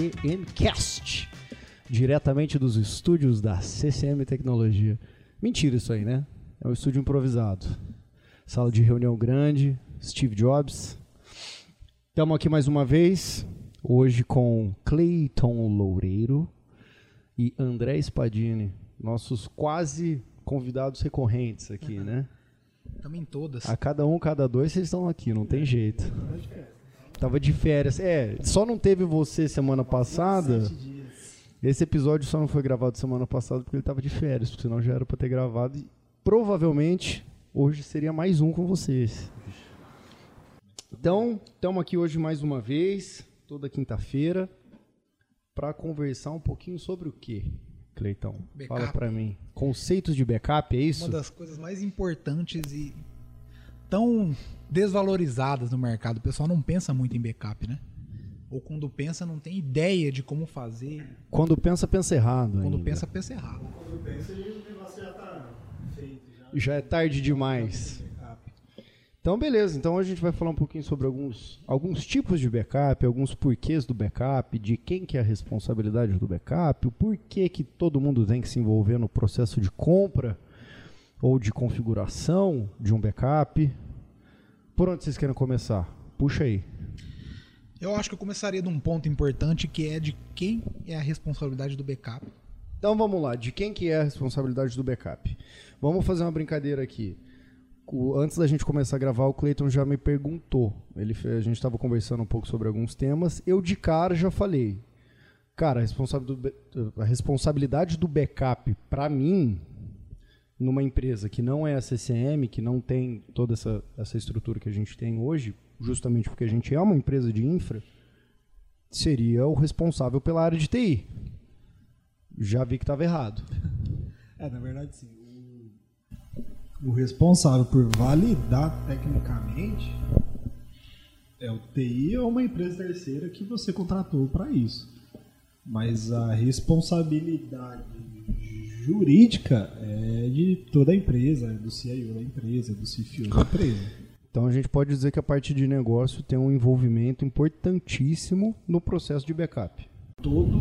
CCMcast, diretamente dos estúdios da CCM Tecnologia. Mentira isso aí, né? É um estúdio improvisado. Sala de reunião grande, Steve Jobs. Estamos aqui mais uma vez, hoje com Clayton Loureiro e André Spadini, nossos quase convidados recorrentes aqui, né? Estamos em todas. A cada um, cada dois, vocês estão aqui, não tem jeito. Tava de férias. É, só não teve você semana passada. Esse episódio só não foi gravado semana passada porque ele tava de férias, porque senão já era pra ter gravado. E provavelmente hoje seria mais um com vocês. Então, estamos aqui hoje mais uma vez, toda quinta-feira, para conversar um pouquinho sobre o quê, Cleitão? Backup. Fala para mim. Conceitos de backup, é isso? Uma das coisas mais importantes e tão desvalorizadas no mercado. O pessoal não pensa muito em backup, né? Ou quando pensa, não tem ideia de como fazer. Quando pensa, pensa errado. Quando ainda. pensa, pensa errado. Quando pensa, o negócio já tá feito. Já, Já é tarde demais. Então, beleza. Então, a gente vai falar um pouquinho sobre alguns, alguns tipos de backup, alguns porquês do backup, de quem que é a responsabilidade do backup, o porquê que todo mundo tem que se envolver no processo de compra ou de configuração de um backup. Por onde vocês querem começar? Puxa aí. Eu acho que eu começaria de um ponto importante que é de quem é a responsabilidade do backup. Então vamos lá, de quem que é a responsabilidade do backup? Vamos fazer uma brincadeira aqui. O- antes da gente começar a gravar, o Cleiton já me perguntou. Ele, a gente estava conversando um pouco sobre alguns temas. Eu de cara já falei. Cara, a, do a responsabilidade do backup, para mim, numa empresa que não é a CCM, que não tem toda essa, essa estrutura que a gente tem hoje, justamente porque a gente é uma empresa de infra, seria o responsável pela área de TI. Já vi que estava errado. É, na verdade, sim. O, o responsável por validar tecnicamente é o TI ou uma empresa terceira que você contratou para isso. Mas a responsabilidade jurídica é de toda a empresa, é do CIO da empresa, é do CFO da empresa. Então a gente pode dizer que a parte de negócio tem um envolvimento importantíssimo no processo de backup. todo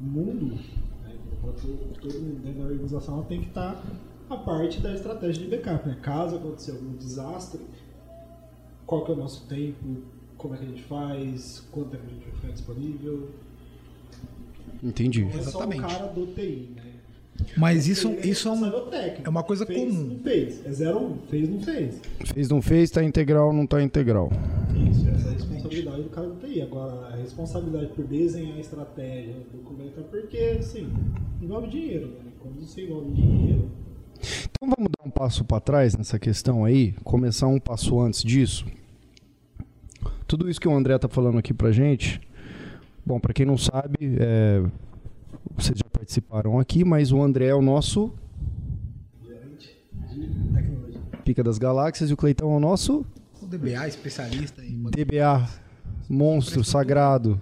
mundo, né, todo todo mundo dentro da organização tem que estar a parte da estratégia de backup. Né? Caso aconteça algum desastre, qual que é o nosso tempo, como é que a gente faz, quanto tempo a gente vai ficar disponível. Entendi. Não é só Exatamente. o cara do TI, né? Mas isso, isso é, um, é uma coisa fez, comum. Não fez. É 0 1. Um. Fez, não fez. Fez, não fez, tá integral, não tá integral. Isso, essa é a responsabilidade do cara do TI. Agora, a responsabilidade por desenhar a estratégia, documentar, porque, assim, envolve dinheiro, né? Quando você envolve dinheiro, Então vamos dar um passo para trás nessa questão aí, começar um passo antes disso. Tudo isso que o André tá falando aqui pra gente, bom, para quem não sabe, é, vocês já participaram aqui, mas o André é o nosso. Pica das Galáxias e o Cleitão é o nosso O DBA, especialista em DBA, monstro sagrado.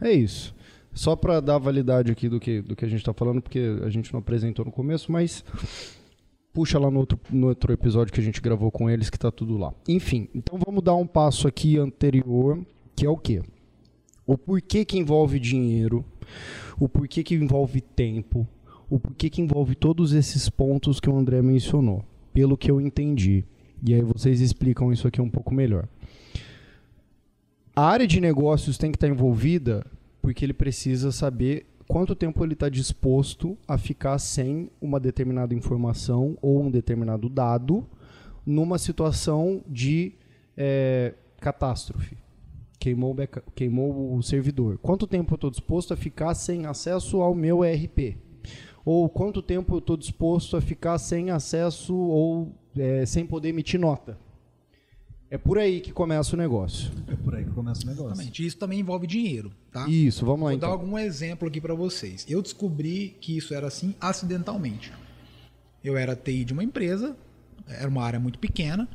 É isso. Só para dar validade aqui do que, do que a gente está falando, porque a gente não apresentou no começo, mas puxa lá no outro, no outro episódio que a gente gravou com eles que tá tudo lá. Enfim, então vamos dar um passo aqui anterior, que é o quê? O porquê que envolve dinheiro, o porquê que envolve tempo, o porquê que envolve todos esses pontos que o André mencionou, pelo que eu entendi. E aí vocês explicam isso aqui um pouco melhor. A área de negócios tem que estar envolvida porque ele precisa saber quanto tempo ele está disposto a ficar sem uma determinada informação ou um determinado dado numa situação de eh, catástrofe. Queimou o, backup- queimou o servidor. Quanto tempo eu estou disposto a ficar sem acesso ao meu ERP? Ou quanto tempo eu estou disposto a ficar sem acesso ou eh, sem poder emitir nota? É por aí que começa o negócio. É por aí que começa o negócio. Exatamente. Isso também envolve dinheiro, tá? Isso, vamos lá Vou dar então. algum exemplo aqui para vocês. Eu descobri que isso era assim acidentalmente. Eu era TI de uma empresa, era uma área muito pequena,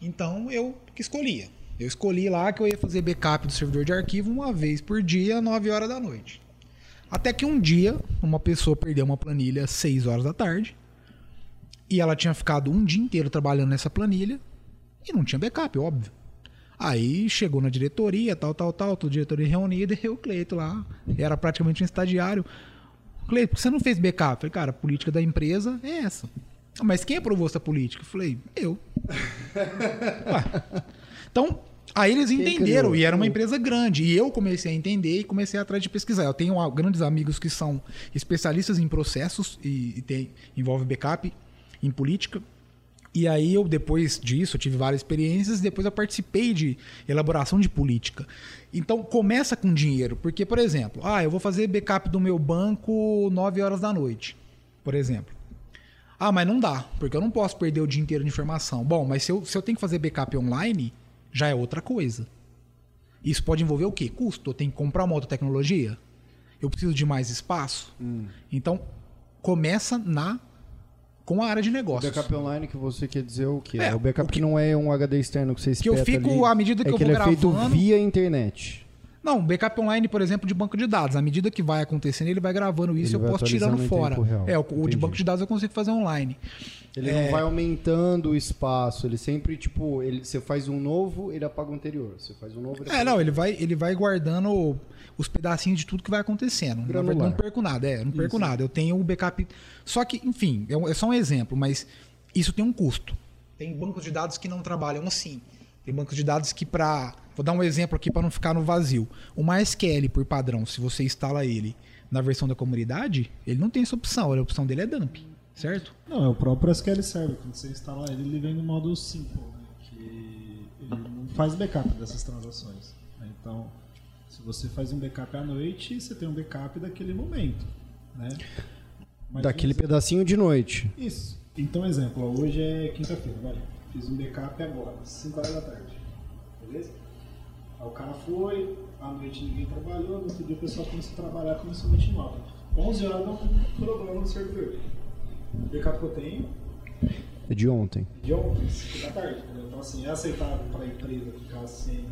então eu que escolhia. Eu escolhi lá que eu ia fazer backup do servidor de arquivo uma vez por dia, 9 horas da noite. Até que um dia, uma pessoa perdeu uma planilha às 6 horas da tarde, e ela tinha ficado um dia inteiro trabalhando nessa planilha, e não tinha backup, óbvio. Aí chegou na diretoria, tal, tal, tal, toda diretoria reunida e o Cleito lá, era praticamente um estagiário. Cleito, por que você não fez backup? Eu falei, cara, a política da empresa é essa. "Ah, Mas quem aprovou essa política? Eu falei, eu. Ué. Então, aí eles entenderam, criou? e era uma empresa grande. E eu comecei a entender e comecei atrás de pesquisar. Eu tenho grandes amigos que são especialistas em processos e, e tem, envolve backup em política. E aí eu, depois disso, eu tive várias experiências, depois eu participei de elaboração de política. Então, começa com dinheiro, porque, por exemplo, ah, eu vou fazer backup do meu banco 9 horas da noite, por exemplo. Ah, mas não dá, porque eu não posso perder o dia inteiro de informação. Bom, mas se eu, se eu tenho que fazer backup online, já é outra coisa. Isso pode envolver o quê? Custo. Eu tenho que comprar uma outra tecnologia? Eu preciso de mais espaço? Então, começa na com a área de O negócios. backup online que você quer dizer o quê? É, o backup o que- não é um HD externo que você Que eu espeta fico, ali, à medida que é eu que vou ele é feito gravando- via internet. Não, backup online, por exemplo, de banco de dados. À medida que vai acontecendo, ele vai gravando isso Ele e eu posso tirando fora. É, o, o de banco de dados eu consigo fazer online. Ele É. não vai aumentando o espaço, ele sempre, tipo, ele, você faz um novo, ele apaga o anterior. Você faz um novo, ele É, apaga não, ele vai, ele vai guardando os pedacinhos de tudo que vai acontecendo. Na verdade, Granular. não perco nada, é, não perco Isso. nada. Eu tenho o backup. Só que, enfim, é, um- é só um exemplo, mas isso tem um custo. Tem bancos de dados que não trabalham assim. Tem bancos de dados que para, vou dar um exemplo aqui para não ficar no vazio. O MySQL por padrão, se você instala ele na versão da comunidade, ele não tem essa opção. A opção dele é dump, certo? Não, é o próprio SQL Server. Quando você instala ele, ele vem no modo simple, né? que ele não faz backup dessas transações. né? Então, se você faz um backup à noite, você tem um backup daquele momento. Né? Mas, daquele pedacinho de noite. Isso. Então, exemplo, ó, hoje é quinta-feira, vai. Fiz um backup agora, 5 horas da tarde. Beleza? Aí o cara foi, à noite ninguém trabalhou, no outro dia o pessoal começou a trabalhar, começou a noite nova. 11 horas dá um problema no servidor. O backup que eu tenho É de ontem. de ontem, 5 da tarde. Então, assim, é aceitável para a empresa ficar sem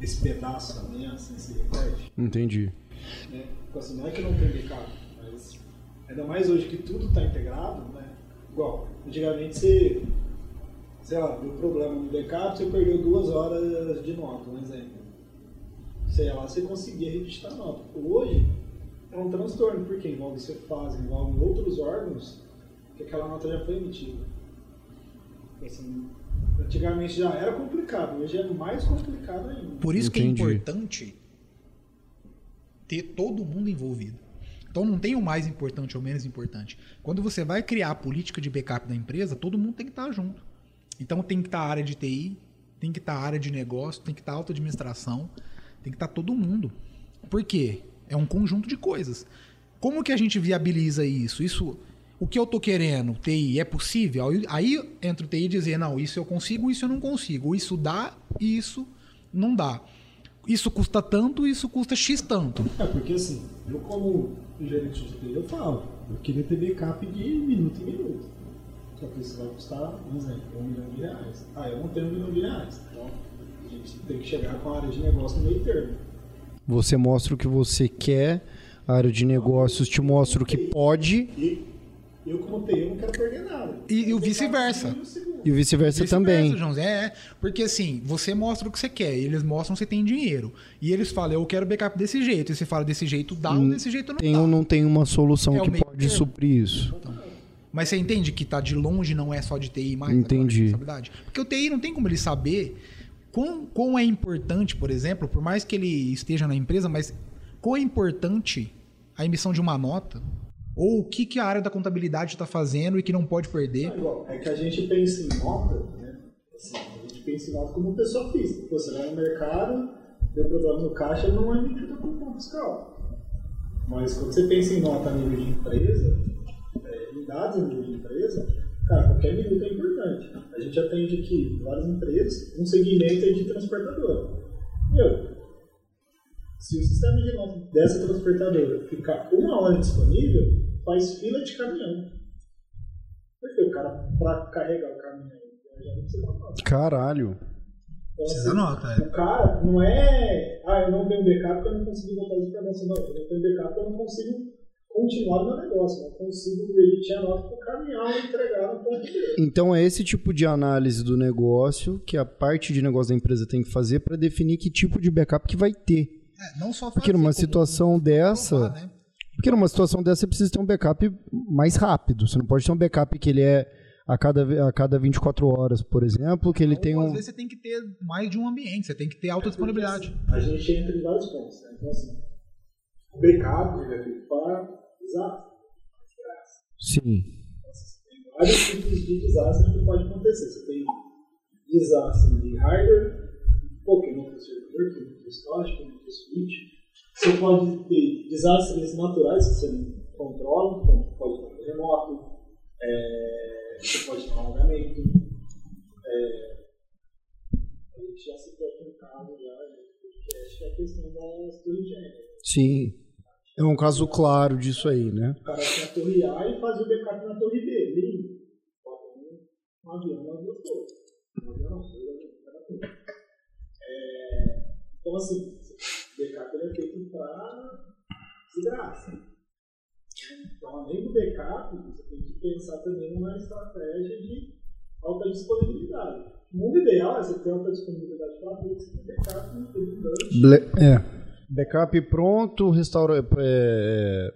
esse pedaço da manhã, sem esse repete. Entendi. né? Então, assim, não é que não tem backup, mas ainda mais hoje que tudo está integrado, né? Igual, antigamente você, sei lá, deu problema no backup, você perdeu duas horas de nota, um exemplo. Sei lá, você conseguia registrar a nota. Hoje é um transtorno, porque envolve Cefaz, envolve outros órgãos que aquela nota já foi emitida. Assim, antigamente já era complicado, hoje é mais complicado ainda. Por isso Entendi. que é importante ter todo mundo envolvido. Então não tem o mais importante ou menos importante. Quando você vai criar a política de backup da empresa, todo mundo tem que estar junto. Então tem que estar a área de TI, tem que estar a área de negócio, tem que estar a auto administração, tem que estar todo mundo. Por quê? É um conjunto de coisas. Como que a gente viabiliza isso? Isso, o que eu tô querendo, TI, é possível? Aí, aí entra o TI e dizer, não, isso eu consigo, isso eu não consigo. Isso dá, isso não dá. Isso custa tanto, isso custa X tanto. É, porque assim, eu como gerente de TI, eu falo, eu queria ter backup de minuto em minuto. Só que isso vai custar, por exemplo, um milhão de reais. Ah, eu não tenho um milhão de reais. Então, a gente tem que chegar com a área de negócio no meio termo. Você mostra o que você quer, a área de negócios te mostra o que pode E eu, como TI, eu não quero perder nada. E- e o vice-versa. e o vice-versa também. João. É, é. porque assim, você mostra o que você quer, eles mostram que você tem dinheiro. E eles falam, eu quero backup desse jeito. E você fala, desse jeito dá ou desse jeito não Tem dá. ou não tem uma solução É que pode termo. suprir isso. Mas você entende que tá de longe não é só de TI mais Entendi. responsabilidade? Porque o TI não tem como ele saber quão, quão é importante, por exemplo, por mais que ele esteja na empresa, mas quão é importante a emissão de uma nota ou o que, que a área da contabilidade está fazendo e que não pode perder. É que a gente pensa em nota, né? Assim, a gente pensa em nota como pessoa física. Pô, Você vai no mercado, deu problema no caixa, não é emitida como ponto fiscal. Mas quando você pensa em nota a nível de empresa, é, em dados a nível de empresa, cara, qualquer minuto é importante. A gente atende aqui várias empresas, um segmento é de transportadora. Meu, se o sistema de nota dessa transportadora ficar uma hora disponível, faz fila de caminhão. Porque o cara, para carregar o caminhão, já não precisa nota. Caralho. Então, Precisa assim, nota, é. O cara não é, ah, eu não tenho backup porque eu não consigo botar isso você. Não, eu não tenho backup porque eu não consigo continuar no meu negócio, não consigo emitir a nota para o caminhão e entregar no ponto dele. Então é esse tipo de análise do negócio que a parte de negócio da empresa tem que fazer para definir que tipo de backup que vai ter. É, não só Porque fazer, numa como situação dessa, provar, né? porque numa situação dessa você precisa ter um backup mais rápido. Você não pode ter um backup que ele é a cada, a cada 24 horas, por exemplo, que ele Ou, tem às um vezes você tem que ter mais de um ambiente, você tem que ter alta disponibilidade. A gente entra em vários pontos. Né? Então, assim, o backup ele é feito para desastre. Sim. Tem vários tipos de desastre que pode acontecer. Você tem desastre de hardware, pô, que não tem servidor, que não tem storage, que não tem switch. Você pode ter desastres naturais que você não controla, como pode ter um terremoto, é, você pode ter um alagamento. É, a gente já citou aqui um caso já, né, que é a questão das torres gêmeas. Sim. É um caso claro disso aí, né? O cara tinha a torre A e fazia o backup na torre B. Bota um, um avião. Um avião não, dois aviões, cada torre. É, então, assim, o backup ele é feito para desgraça. Então, além do backup, você tem que pensar também numa estratégia de alta disponibilidade. O mundo ideal é você ter alta disponibilidade para tudo, você tem backup, redundante. Ble- é. Backup pronto, restaura, é,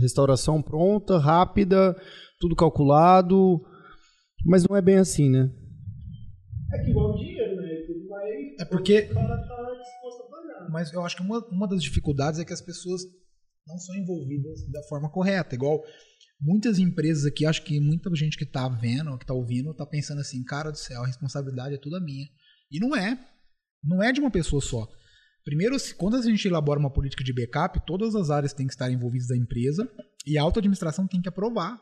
restauração pronta, rápida, tudo calculado. Mas não é bem assim, né? É que igual dinheiro, né? Tudo vai. É porque- O cara tá disposto a pagar. Mas eu acho que uma, uma das dificuldades é que as pessoas não são envolvidas da forma correta. Igual muitas empresas aqui, acho que muita gente que tá vendo, que tá ouvindo, tá pensando assim, cara do céu, a responsabilidade é toda minha. E não é. Não é de uma pessoa só. Primeiro, se- quando a gente elabora uma política de backup, todas as áreas têm que estar envolvidas da empresa e a auto-administração tem que aprovar.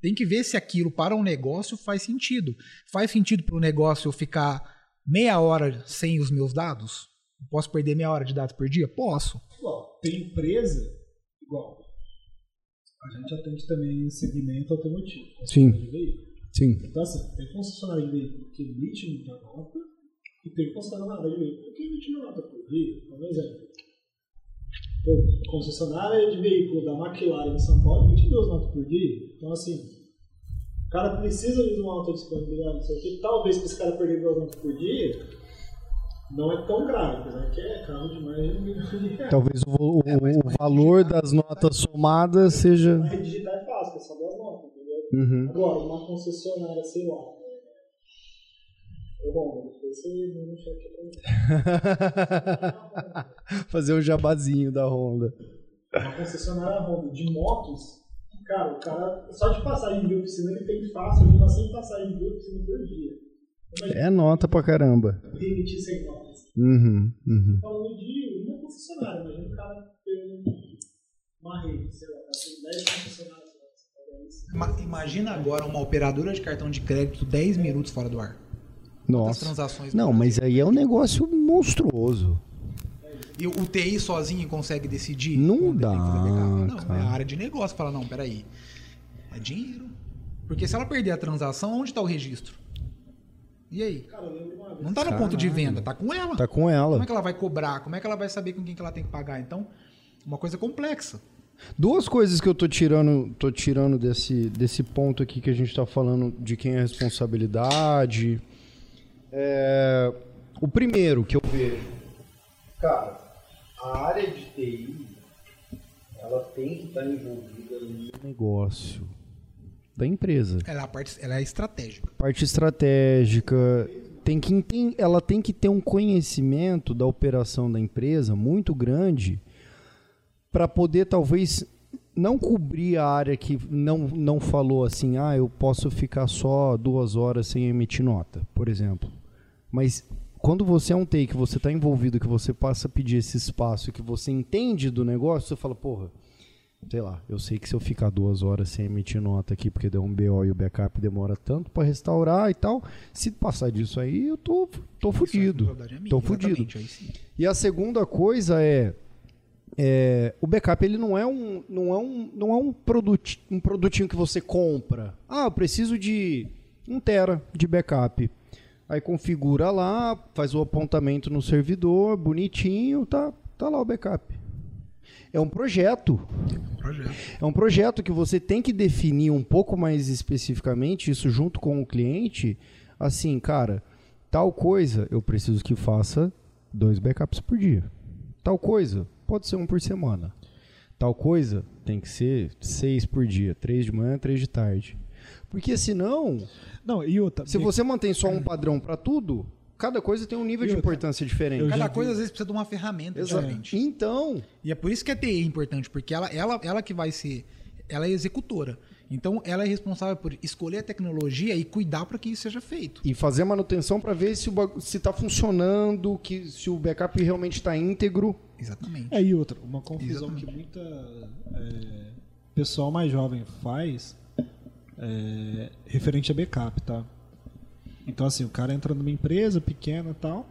Tem que ver se aquilo para um negócio faz sentido. Faz sentido para o negócio eu ficar meia hora sem os meus dados? Eu Posso perder meia hora de dados por dia? Posso. Igual, tem empresa, igual. A gente atende também segmento automotivo. Sim. Sim. Então, assim, tem concessionária de veículo que emite muita nota e tem concessionária de veículo que emite nota por dia. Por exemplo, Pô, concessionária de veículo da McLaren em São Paulo emite duas notas por dia. Então, assim, o cara precisa de uma alta disponibilidade, não sei o quê. Talvez para esse cara perder duas notas por dia, não é tão grave, apesar que é carro de mais de um milhão de reais. Talvez o, o- É, o valor das notas somadas seja. Mas digitar é fácil, é só duas notas, entendeu? Uhum. Agora, uma concessionária, sei lá. Ô, Ron, depois você manda um cheque pra mim. Fazer o jabazinho da Honda. Uma concessionária Honda de motos, cara, o cara, só de passagem de oficina, ele tem fácil ali, umas 100 passagens de oficina por dia. É nota pra caramba. emitir 100 notas. Uhum, uhum. Falando de uma concessionária, imagina o cara ter uma rede, sei lá, tem 10 concessionárias. Imagina agora uma operadora de cartão de crédito 10 minutos fora do ar. Nossa. transações Não, mas aí é um negócio monstruoso. E o TI sozinho consegue decidir? Não dá? Não, cara. é a área de negócio fala, não, peraí. É dinheiro. Porque se ela perder a transação, onde está o registro? E aí? Não tá no ponto de venda, tá com ela. Tá com Como ela. é que ela vai cobrar? Como é que ela vai saber com quem que ela tem que pagar? Então, uma coisa complexa. Duas coisas que eu tô tirando, tô tirando desse, desse ponto aqui que a gente tá falando de quem é a responsabilidade. É, o primeiro que eu vejo, cara, a área de TI, ela tem que estar envolvida no negócio da empresa. Ela é, parte, ela é estratégica. Parte estratégica, tem que enten- ela tem que ter um conhecimento da operação da empresa muito grande para poder talvez não cobrir a área que não, não falou assim, ah, eu posso ficar só duas horas sem emitir nota, por exemplo. Mas quando você é um que você está envolvido, que você passa a pedir esse espaço, que você entende do negócio, você fala, porra, sei lá, eu sei que se eu ficar duas horas sem emitir nota aqui, porque deu um BO e o backup demora tanto para restaurar e tal, se passar disso aí, eu tô, tô fudido. A responsabilidade é minha, Tô fudido. E a segunda coisa é, é, o backup ele não é um não é um não é um, produti, um produtinho que você compra. Ah, eu preciso de um tera de backup. Aí configura lá, faz o apontamento no servidor, bonitinho, tá tá lá o backup. É um projeto. Um projeto. projeto. É um projeto que você tem que definir um pouco mais especificamente isso junto com o cliente. Assim, cara, tal coisa eu preciso que faça dois backups por dia. Tal coisa pode ser um por semana. Tal coisa tem que ser seis por dia, três de manhã, três de tarde. Porque senão, Não, e outra. se você mantém só um padrão para tudo, cada coisa tem um nível E de outra, importância diferente. Cada coisa às vezes precisa de uma ferramenta Exato. diferente. Então, E é por isso que a TI é importante, porque ela, ela, ela que vai ser. Ela é executora. Então ela é responsável por escolher a tecnologia e cuidar para que isso seja feito. e fazer manutenção para ver se o bagu- se está funcionando, que se o backup realmente está íntegro. Exatamente. É, e outra, uma confusão Exatamente. que muita é, pessoal mais jovem faz é, referente a backup, tá? Então assim, o cara entra numa empresa pequena e tal,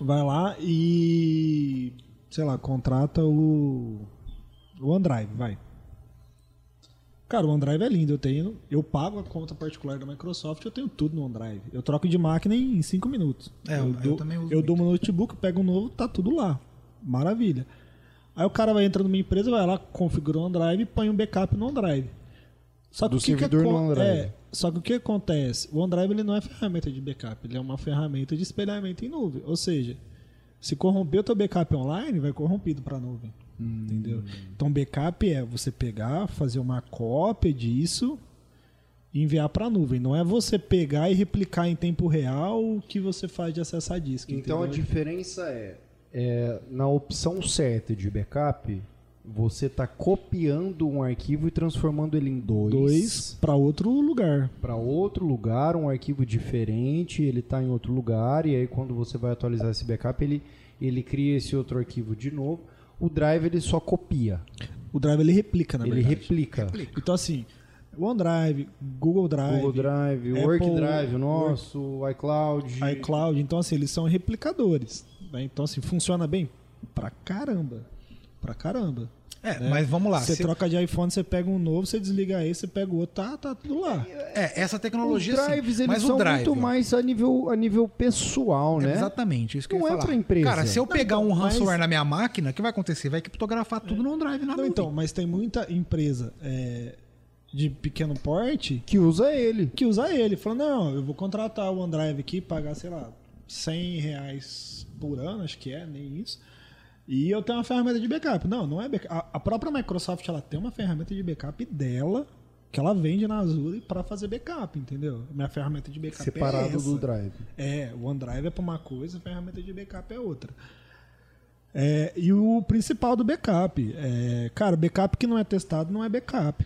vai lá e sei lá, contrata o o OneDrive, vai. Cara, o OneDrive é lindo, eu tenho, eu pago a conta particular da Microsoft, eu tenho tudo no OneDrive. Eu troco de máquina em 5 minutos. É, eu- eu dou, também uso Eu muito. dou meu notebook, pego um novo, tá tudo lá. Maravilha. Aí o cara vai entrar numa empresa, vai lá, configura o OneDrive e põe um backup no OneDrive. Só que Do o que que servidor no acon- OneDrive. É, só que o que acontece? O OneDrive ele não é ferramenta de backup, ele é uma ferramenta de espelhamento em nuvem. Ou seja, se corromper o teu backup online, vai corrompido para a nuvem. Hum. Entendeu? Então, backup é você pegar, fazer uma cópia disso e enviar para a nuvem. Não é você pegar e replicar em tempo real o que você faz de acesso a disco. Então a entendeu? diferença é, é, na opção certa de backup, você está copiando um arquivo e transformando ele em dois, dois para outro lugar. para outro lugar, um arquivo diferente, ele está em outro lugar e aí quando você vai atualizar esse backup, ele ele cria esse outro arquivo de novo. O Drive ele só copia, O Drive ele replica, na ele verdade. replica. Então, assim, OneDrive, Google Drive, Google Drive, Apple, Workdrive, o nosso, iCloud. iCloud, então assim, eles são replicadores. né? Então, assim, funciona bem? Pra caramba. Pra caramba. É, né? mas vamos lá. Você se- troca de iPhone, você pega um novo, você desliga esse, você pega o outro, tá, tá tudo lá. É, essa Os tecnologia drives sim. eles Mas são o drive, muito ó, mais a nível, a nível pessoal, né? Exatamente, isso que eu Não ia é falar. pra empresa. Cara, se eu pegar um então, mas- ransomware na minha máquina, o que vai acontecer? Vai criptografar tudo no OneDrive na Não, então, mas tem muita empresa é, de pequeno porte Que usa ele. que usa ele. Fala, não, eu vou contratar o OneDrive aqui, pagar, sei lá, 100 reais por ano, acho que é, nem isso. E eu tenho uma ferramenta de backup. Não, não é backup. A, a própria Microsoft, ela tem uma ferramenta de backup dela, que ela vende na Azure para fazer backup, entendeu? Minha ferramenta de backup é Separado do Drive. É, o OneDrive é para uma coisa, a ferramenta de backup é outra. É, e o principal do backup, é, cara, backup que não é testado não é backup.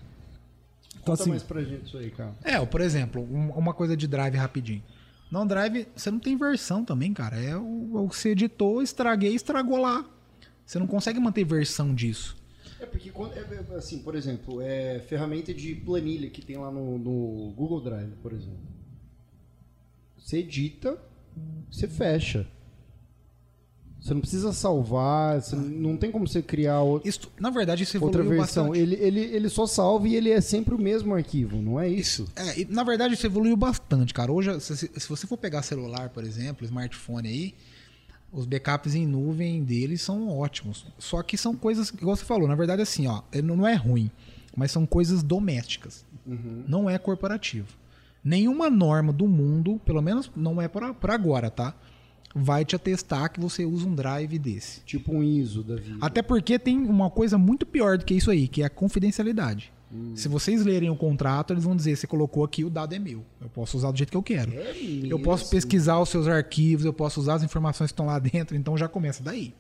Então, Conta assim, mais pra gente isso aí, cara. É, por exemplo, um- uma coisa de drive rapidinho. No drive, você não tem versão também, cara. É o, o que você editou, estraguei, estragou lá. Você não consegue manter versão disso. É porque, quando, é, é, assim, por exemplo, é ferramenta de planilha que tem lá no, no Google Drive, por exemplo. Você edita, você fecha. Você não precisa salvar, você não tem como você criar outra, Isso, na verdade, isso outra versão. bastante. Ele, ele, ele só salva e ele é sempre o mesmo arquivo, não é isso? É, e, na verdade, isso evoluiu bastante, cara. Hoje, se- se você for pegar celular, por exemplo, smartphone aí, os backups em nuvem deles são ótimos. Só que são coisas, igual você falou, na verdade, assim, ó, ele não é ruim, mas são coisas domésticas. Não é corporativo. Nenhuma norma do mundo, pelo menos não é para agora, tá? Vai te atestar que você usa um drive desse. Tipo um ISO da vida. Até porque tem uma coisa muito pior do que isso aí, que é a confidencialidade. Hum. Se vocês lerem o contrato, eles vão dizer: você colocou aqui, o dado é meu. Eu posso usar do jeito que eu quero. É eu posso pesquisar os seus arquivos, eu posso usar as informações que estão lá dentro, então já começa daí.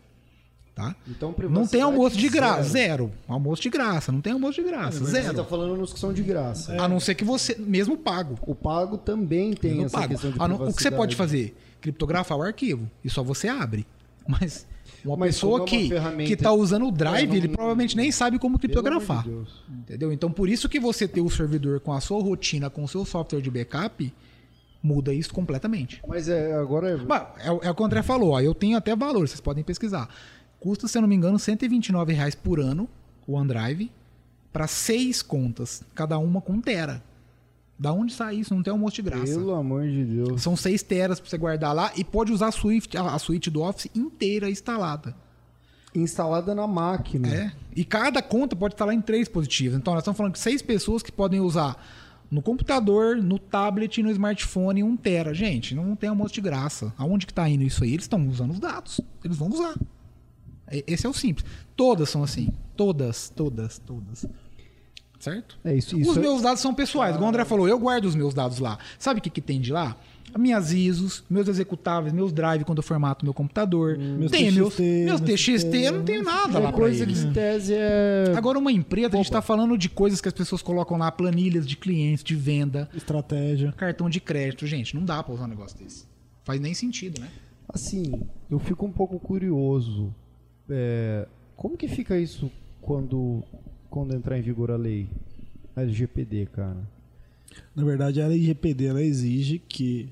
Tá? Então, Não tem almoço de graça, zero. zero. Almoço de graça, não tem almoço de graça, Você zero. tá falando nos que são de graça. A não ser que você, mesmo pago. O pago também tem mesmo essa pago. questão de não- o que você pode fazer? Criptografar o arquivo. E só você abre. Mas uma Mas pessoa é que, ferramenta- que tá usando o drive, É, não- ele provavelmente nem sabe como de criptografar. Deus. Entendeu? Então, por isso que você ter o servidor com a sua rotina, com o seu software de backup, muda isso completamente. Mas é, agora é... Mas é, o- é o que o André falou, ó, eu tenho até valor, vocês podem pesquisar. Custa, se eu não me engano, 129 reais por ano o OneDrive para seis contas, cada uma com tera. Da onde sai isso? Não tem almoço de graça. Pelo amor de Deus. São seis teras para você guardar lá e pode usar a suite, a, suite do Office inteira instalada. Instalada na máquina. É. E cada conta pode estar lá em três dispositivos. Então nós estamos falando de seis pessoas que podem usar no computador, no tablet e no smartphone 1 tera. Gente, não tem almoço de graça. Aonde que tá indo isso aí? Eles estão usando os dados. Eles vão usar. Esse é o simples. Todas são assim. Todas, todas, todas. Certo? É isso. Os isso é- meus dados são pessoais. Igual o André falou, eu guardo os meus dados lá. Sabe o que, que tem de lá? As minhas ISOs, meus executáveis, meus drive quando eu formato meu computador. Meus tem meus, TXT, meus meus TXT, eu não tenho nada lá pra coisa que eles. em tese é. Agora, uma empresa, a gente está falando de coisas que as pessoas colocam lá, planilhas de clientes, de venda, Estratégia. cartão de crédito. Gente, não dá para usar um negócio desse. Faz nem sentido, né? Assim, eu fico um pouco curioso. É, como que fica isso quando, quando entrar em vigor a lei? A LGPD, cara. Na verdade, a LGPD ela exige que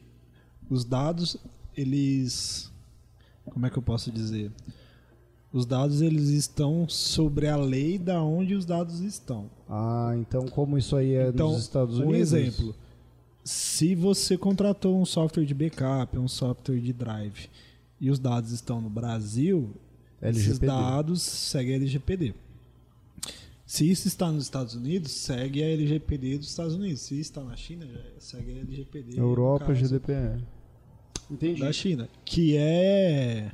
os dados, eles. Como é que eu posso dizer? Os dados eles estão sobre a lei da onde os dados estão. Ah, então como isso aí é então, nos Estados um Unidos? exemplo. Se você contratou um software de backup, um software de drive, e os dados estão no Brasil, esses LGPD. dados seguem a LGPD. Se isso está nos Estados Unidos, segue a LGPD dos Estados Unidos. Se está na China, segue a LGPD. Europa, caso, GDPR. Entendi. Da China. Que é,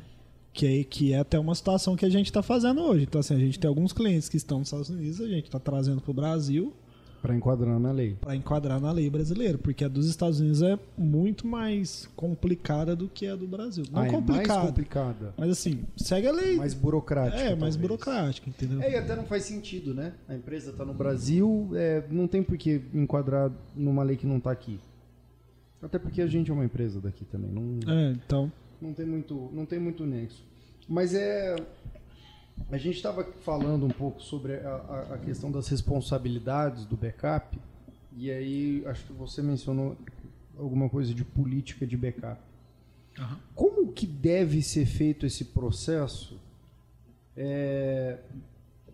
que é. Que é até uma situação que a gente está fazendo hoje. Então, assim, a gente tem alguns clientes que estão nos Estados Unidos, a gente está trazendo para o Brasil Pra enquadrar na lei. para enquadrar na lei brasileira, porque a dos Estados Unidos é muito mais complicada do que a do Brasil. Não ah, é mais complicada, complicada. mas assim, segue a lei. Mais burocrática. é, mais talvez. burocrática, entendeu? É, e até não faz sentido, né? A empresa está no Brasil, é, não tem por que enquadrar numa lei que não está aqui. Até porque a gente é uma empresa daqui também, não, É, então, não, tem, muito, não tem muito nexo. Mas é. A gente estava falando um pouco sobre a, a- questão das responsabilidades do backup, e aí acho que você mencionou alguma coisa de política de backup. Aham. Como que deve ser feito esse processo? É,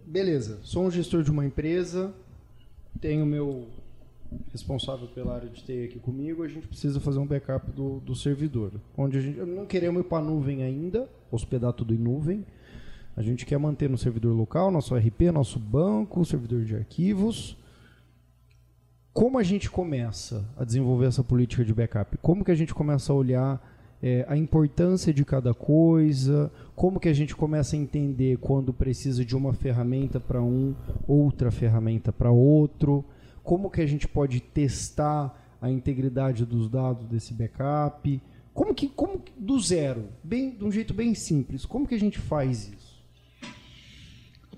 Beleza, sou um gestor de uma empresa, tenho meu responsável pela área de TI aqui comigo, a gente precisa fazer um backup do, do servidor. Onde a gente não queremos ir para a nuvem ainda, hospedar tudo em nuvem. A gente quer manter no servidor local, nosso RP, nosso banco, servidor de arquivos. Como a gente começa a desenvolver essa política de backup? Como que a gente começa a olhar é, a importância de cada coisa? Como que a gente começa a entender quando precisa de uma ferramenta para um, outra ferramenta para outro? Como que a gente pode testar a integridade dos dados desse backup? Como que, como do zero, bem, de um jeito bem simples, como que a gente faz isso?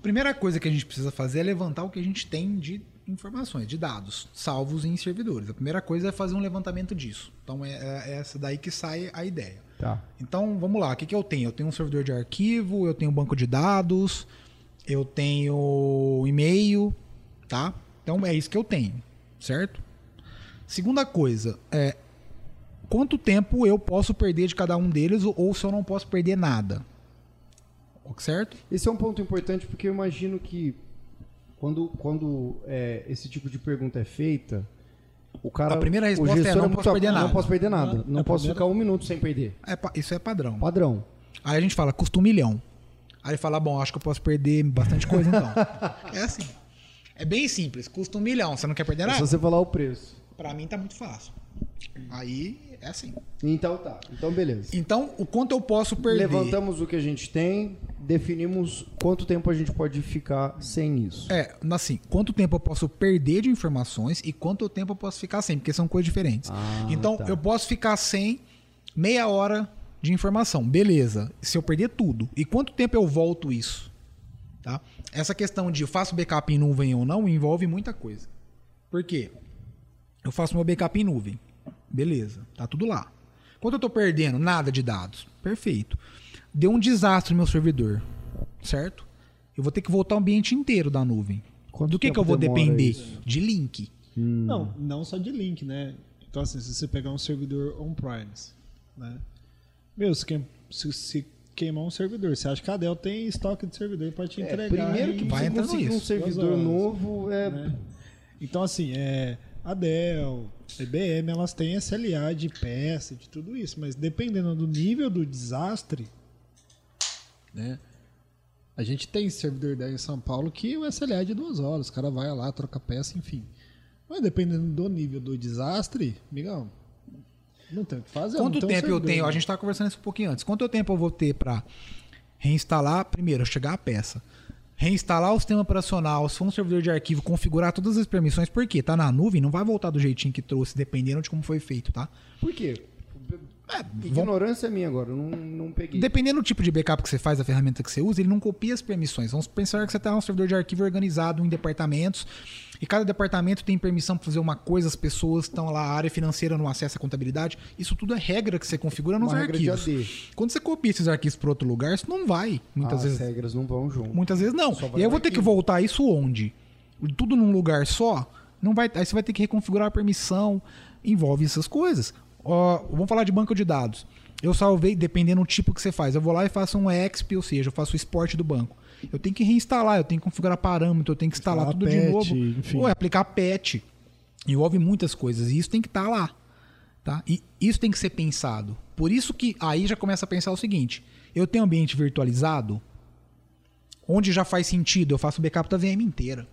A primeira coisa que a gente precisa fazer é levantar o que a gente tem de informações, de dados, salvos em servidores. A primeira coisa é fazer um levantamento disso. Então é, é essa daí que sai a ideia. Tá. Então vamos lá, o que, que eu tenho? Eu tenho um servidor de arquivo, eu tenho um banco de dados, eu tenho e-mail, tá? Então é isso que eu tenho, certo? Segunda coisa, é quanto tempo eu posso perder de cada um deles ou, ou se eu não posso perder nada. Certo? Esse é um ponto importante porque eu imagino que quando, quando é, esse tipo de pergunta é feita, o cara. A primeira resposta é, gestor não muito posso perder Não nada. posso perder nada. Não, Não, posso primeira- ficar um minuto sem perder. É isso é padrão. Padrão. Aí a gente fala, custa um milhão. Aí ele fala, bom, acho que eu posso perder bastante coisa então. é assim. É bem simples, custa um milhão, você não quer perder É nada? só você falar o preço. Pra mim tá muito fácil. Aí é assim. Então tá. Então beleza. Então, o quanto eu posso perder? Levantamos o que a gente tem, definimos quanto tempo a gente pode ficar sem isso. É, assim, quanto tempo eu posso perder de informações e quanto tempo eu posso ficar sem, porque são coisas diferentes. Ah, então, tá. eu posso ficar sem meia hora de informação. Beleza. Se eu perder tudo. E quanto tempo eu volto isso? Tá? Essa questão de eu faço backup em nuvem ou não envolve muita coisa. Por quê? Eu faço meu backup em nuvem. Beleza, tá tudo lá. Quanto eu tô perdendo? Nada de dados. Perfeito. Deu um desastre no meu servidor, certo? Eu vou ter que voltar o ambiente inteiro da nuvem. Quanto Do que, que eu vou depender? isso? De link. Não, não só de link, né? Então, assim, se você pegar um servidor on-premise, né? Meu, se, queim- se- se queimar um servidor, você acha que a Dell tem estoque de servidor para te É, entregar? primeiro que Vai você conseguir um servidor horas. novo é. né? Então, assim, é, a Dell, a IBM, elas têm SLA de peça, de tudo isso, mas dependendo do nível do desastre, né? A gente tem servidor ideia em São Paulo que o SLA é de duas horas. O cara vai lá, troca peça, enfim. Mas dependendo do nível do desastre, amigão, não tem o que fazer. Quanto tempo eu servidor, tenho? né? A gente estava conversando isso um pouquinho antes. Quanto tempo eu vou ter para reinstalar? Primeiro, chegar a peça. Reinstalar o sistema operacional, se for um servidor de arquivo, configurar todas as permissões, porque tá na nuvem, não vai voltar do jeitinho que trouxe, dependendo de como foi feito, tá? Por quê? É, Ignorância minha agora, eu não, não peguei. Dependendo do tipo de backup que você faz, da ferramenta que você usa, ele não copia as permissões. Vamos pensar que você tem um servidor de arquivo organizado em departamentos e cada departamento tem permissão para fazer uma coisa, as pessoas estão lá, a área financeira não acessa a contabilidade. Isso tudo é regra que você configura nos Uma arquivos. Quando você copia esses arquivos para outro lugar, isso não vai. Muitas As vezes. regras não vão junto. Muitas vezes não. E eu vou ter que voltar isso onde? Tudo num lugar só? Não vai, aí você vai ter que reconfigurar a permissão. Envolve essas coisas. Ó, vamos falar de banco de dados. Eu salvei, dependendo do tipo que você faz. Eu vou lá e faço um EXP, ou seja, eu faço o esporte do banco. Eu tenho que reinstalar, eu tenho que configurar parâmetro, eu tenho que instalar tudo de patch, novo. enfim. Ou é aplicar patch. Envolve muitas coisas. E isso tem que estar lá. Tá? E isso tem que ser pensado. Por isso que aí já começa a pensar o seguinte: eu tenho ambiente virtualizado, onde já faz sentido, eu faço backup da VM inteira.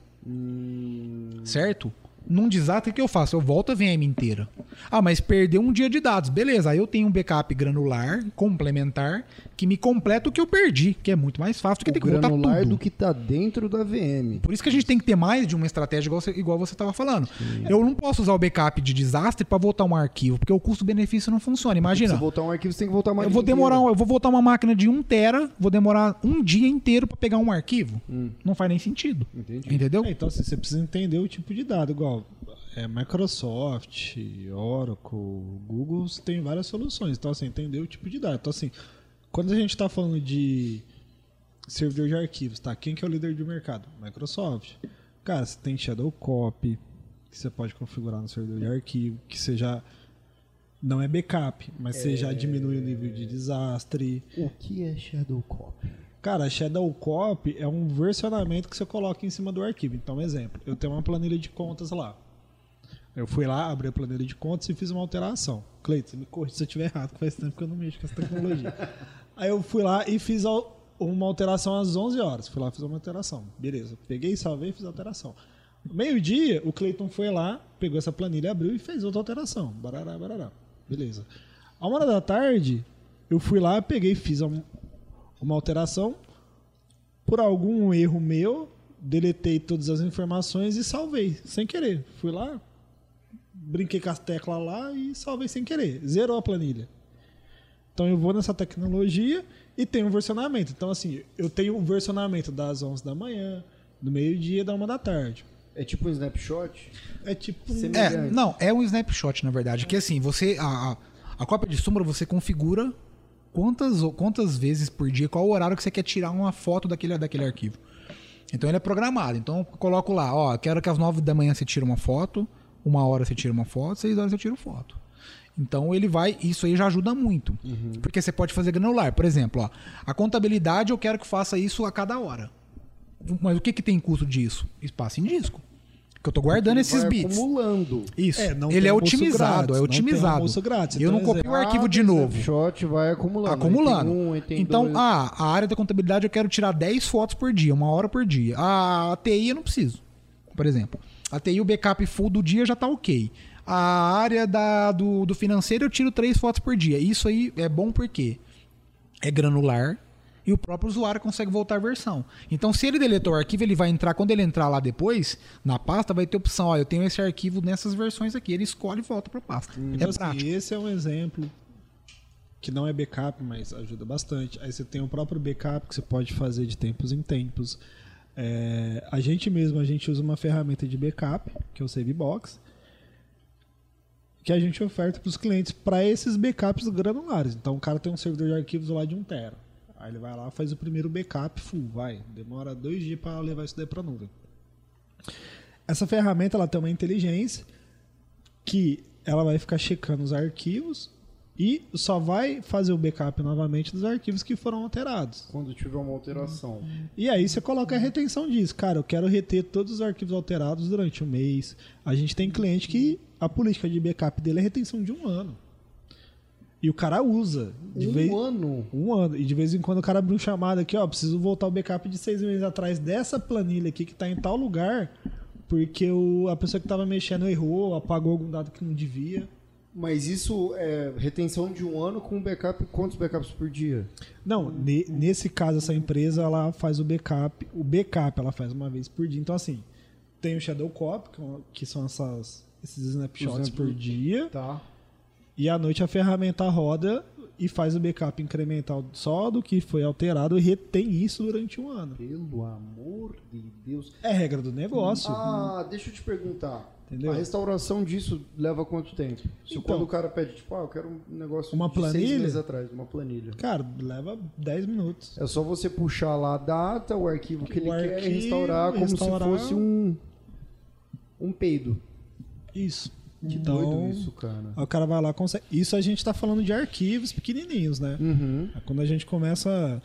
Certo? Num desastre, o que eu faço? Eu volto a VM inteira. Ah, mas perdeu um dia de dados. Beleza, aí eu tenho um backup granular, complementar, que me completa o que eu perdi, que é muito mais fácil do que o ter que voltar granular tudo. do que tá dentro da VM. Por isso que a gente tem que ter mais de uma estratégia, igual você, igual você estava falando. Eu não posso usar o backup de desastre para voltar um arquivo, porque o custo-benefício não funciona. Imagina. Se voltar um arquivo, você tem que voltar mais Eu vou demorar, um- eu vou voltar uma máquina de 1 tera, vou demorar um dia inteiro para pegar um arquivo. Não faz nem sentido. Entendi. Entendeu? É, então, assim, você precisa entender o tipo de dado. Igual é, Microsoft, Oracle, Google tem várias soluções. Então, assim, entender o tipo de dado. Então, assim, quando a gente está falando de servidor de arquivos, tá? Quem que é o líder de mercado? Microsoft. Cara, você tem Shadow Copy, que você pode configurar no servidor de arquivo, que você já não é backup, mas você já diminui o nível de desastre. O que é Shadow Copy? Cara, Shadow Copy é um versionamento que você coloca em cima do arquivo. Então, um exemplo, eu tenho uma planilha de contas lá. Eu fui lá, abri a planilha de contas e fiz uma alteração. Cleiton, você me corrija se eu estiver errado, que faz tempo que eu não mexo com essa tecnologia. Aí eu fui lá e fiz uma alteração às 11 horas. Fui lá e fiz uma alteração. Beleza. Peguei, salvei e fiz a alteração. Meio-dia, o Cleiton foi lá, pegou essa planilha, abriu e fez outra alteração. Barará, barará. Beleza. A uma hora da tarde, eu fui lá, peguei e fiz uma alteração. Por algum erro meu, deletei todas as informações e salvei, sem querer. Fui lá, brinquei com as teclas lá e salvei sem querer. Zerou a planilha. Então eu vou nessa tecnologia e tenho um versionamento. Então, assim, eu tenho um versionamento das 11 da manhã, do meio-dia e da 1 da tarde. É tipo um snapshot? É tipo. um- Você É, não, é um snapshot, na verdade. Que assim, você. A, a, a cópia de sombra você configura quantas, quantas vezes por dia, qual o horário que você quer tirar uma foto daquele, daquele arquivo. Então ele é programado. Então eu coloco lá, ó, quero que às 9 da manhã você tire uma foto, uma hora você tira uma foto, seis horas eu tiro foto. Então ele vai, isso aí já ajuda muito. Porque você pode fazer granular. Por exemplo, ó, a contabilidade eu quero que faça isso a cada hora. Mas o que, que tem custo disso? Espaço em disco. Que eu tô guardando esses bits. acumulando. Isso. É, não ele é otimizado, grátis, é não tem otimizado. almoço grátis. Eu não Então, copio o arquivo de Cada novo. Snapshot vai acumulando. Acumulando. Um, então, dois. ah, a área da contabilidade eu quero tirar 10 fotos por dia, uma hora por dia. A TI eu não preciso, por exemplo. A TI, o backup full do dia já tá ok. A área da, do, do financeiro eu tiro 3 fotos por dia. Isso aí é bom porque é granular e o próprio usuário consegue voltar a versão. Então, se ele deletou o arquivo, ele vai entrar, quando ele entrar lá depois, na pasta, vai ter opção, ó, eu tenho esse arquivo nessas versões aqui. Ele escolhe e volta para a pasta. Então, é assim, prático. esse é um exemplo que não é backup, mas ajuda bastante. Aí você tem o próprio backup que você pode fazer de tempos em tempos. É, a gente mesmo, a gente usa uma ferramenta de backup, que é o SaveBox, que a gente oferta para os clientes para esses backups granulares. Então o cara tem um servidor de arquivos lá de 1 tera. Aí ele vai lá faz o primeiro backup full, vai. Demora dois dias para levar isso daí para nuvem. Essa ferramenta ela tem uma inteligência que ela vai ficar checando os arquivos e só vai fazer o backup novamente dos arquivos que foram alterados. Quando tiver uma alteração. E aí você coloca a retenção disso. Cara, eu quero reter todos os arquivos alterados durante um mês. A gente tem cliente que a política de backup dele é retenção de um ano. E o cara usa. De um vez... ano? Um ano. E de vez em quando o cara abre um chamado aqui, ó. Preciso voltar o backup de seis meses atrás dessa planilha aqui que tá em tal lugar. Porque o, a pessoa que tava mexendo errou, apagou algum dado que não devia. Mas isso é retenção de um ano com backup, quantos backups por dia? Não, ne- nesse caso, essa empresa ela faz o backup. O backup ela faz uma vez por dia. Então, assim, tem o Shadow Copy, que é que são essas, esses snapshots Os por snap- dia. Tá. E à noite a ferramenta roda e faz o backup incremental só do que foi alterado e retém isso durante um ano. Pelo amor de Deus. É regra do negócio. Ah, deixa eu te perguntar. Entendeu? A restauração disso leva quanto tempo? Se Então. quando o cara pede, tipo, ah, eu quero um negócio Uma de seis planilha? meses atrás, uma planilha. Cara, leva 10 minutos. É só você puxar lá a data, o arquivo que ele O quer arquivo, restaurar como restaurar. se fosse um um peido. Isso. Que Então, doido isso, cara. O cara vai lá e consegue. Isso a gente tá falando de arquivos pequenininhos, né? Uhum. Quando a gente começa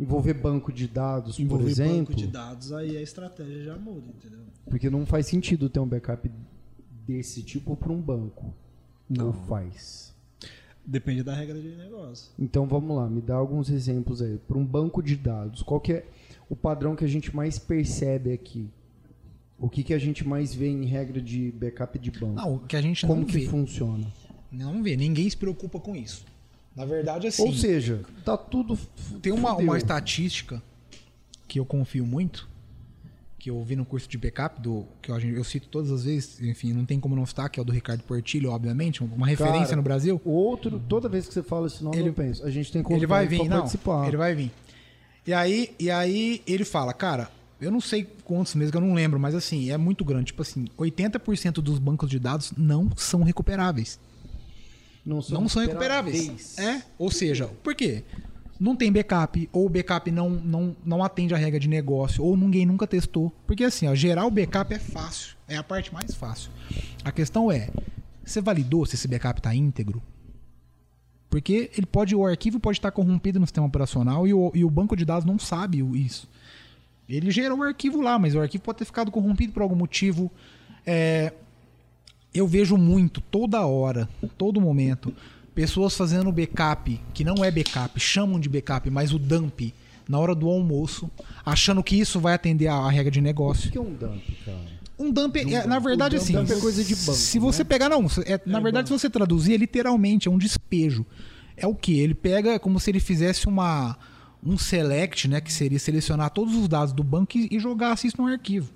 Envolver banco de dados, envolver por exemplo, banco de dados, aí a estratégia já muda, entendeu? porque não faz sentido ter um backup desse tipo para um banco. Não faz. Depende da regra de negócio. Então vamos lá, me dá alguns exemplos aí. Para um banco de dados, qual que é o padrão que a gente mais percebe aqui? O que, que a gente mais vê em regra de backup de banco? Não, o que a gente Como não que vê. funciona? Não vê. Ninguém se preocupa com isso. Na verdade, assim. Ou seja, tá tudo. Tem uma, fudeu. uma estatística que eu confio muito, que eu vi no curso de backup, do, que eu, eu cito todas as vezes, enfim, não tem como não citar, que é o do Ricardo Portilho, obviamente, uma referência Cara, no Brasil. Outro, toda vez que você fala esse nome, Ele- eu penso. A gente tem Ele vai vir, não. participar. Ele vai vir. E aí, e aí ele fala, cara, eu não sei quantos meses, eu não lembro, mas assim, é muito grande. Tipo assim, 80% dos bancos de dados não são recuperáveis. Não são, não são recuperáveis. É, ou seja, por quê? Não tem backup, ou o backup não, não, não atende a regra de negócio, ou ninguém nunca testou. Porque assim, ó, gerar o backup é fácil, é a parte mais fácil. A questão é, você validou se esse backup está íntegro? Porque ele pode, o arquivo pode estar corrompido no sistema operacional e o, e o banco de dados não sabe isso. Ele gerou o arquivo lá, mas o arquivo pode ter ficado corrompido por algum motivo. É, eu vejo muito, toda hora, todo momento, pessoas fazendo backup, que não é backup, chamam de backup, mas o dump, na hora do almoço, achando que isso vai atender a, regra de O negócio. que é um dump, cara? Um dump, é, na verdade, O dump assim. é coisa de banco, Se você né? pegar, não, é, na verdade, se você traduzir, é literalmente, é um despejo. É o que? Ele pega é como se ele fizesse uma um select, né? Que seria selecionar todos os dados do banco e, e isso no arquivo.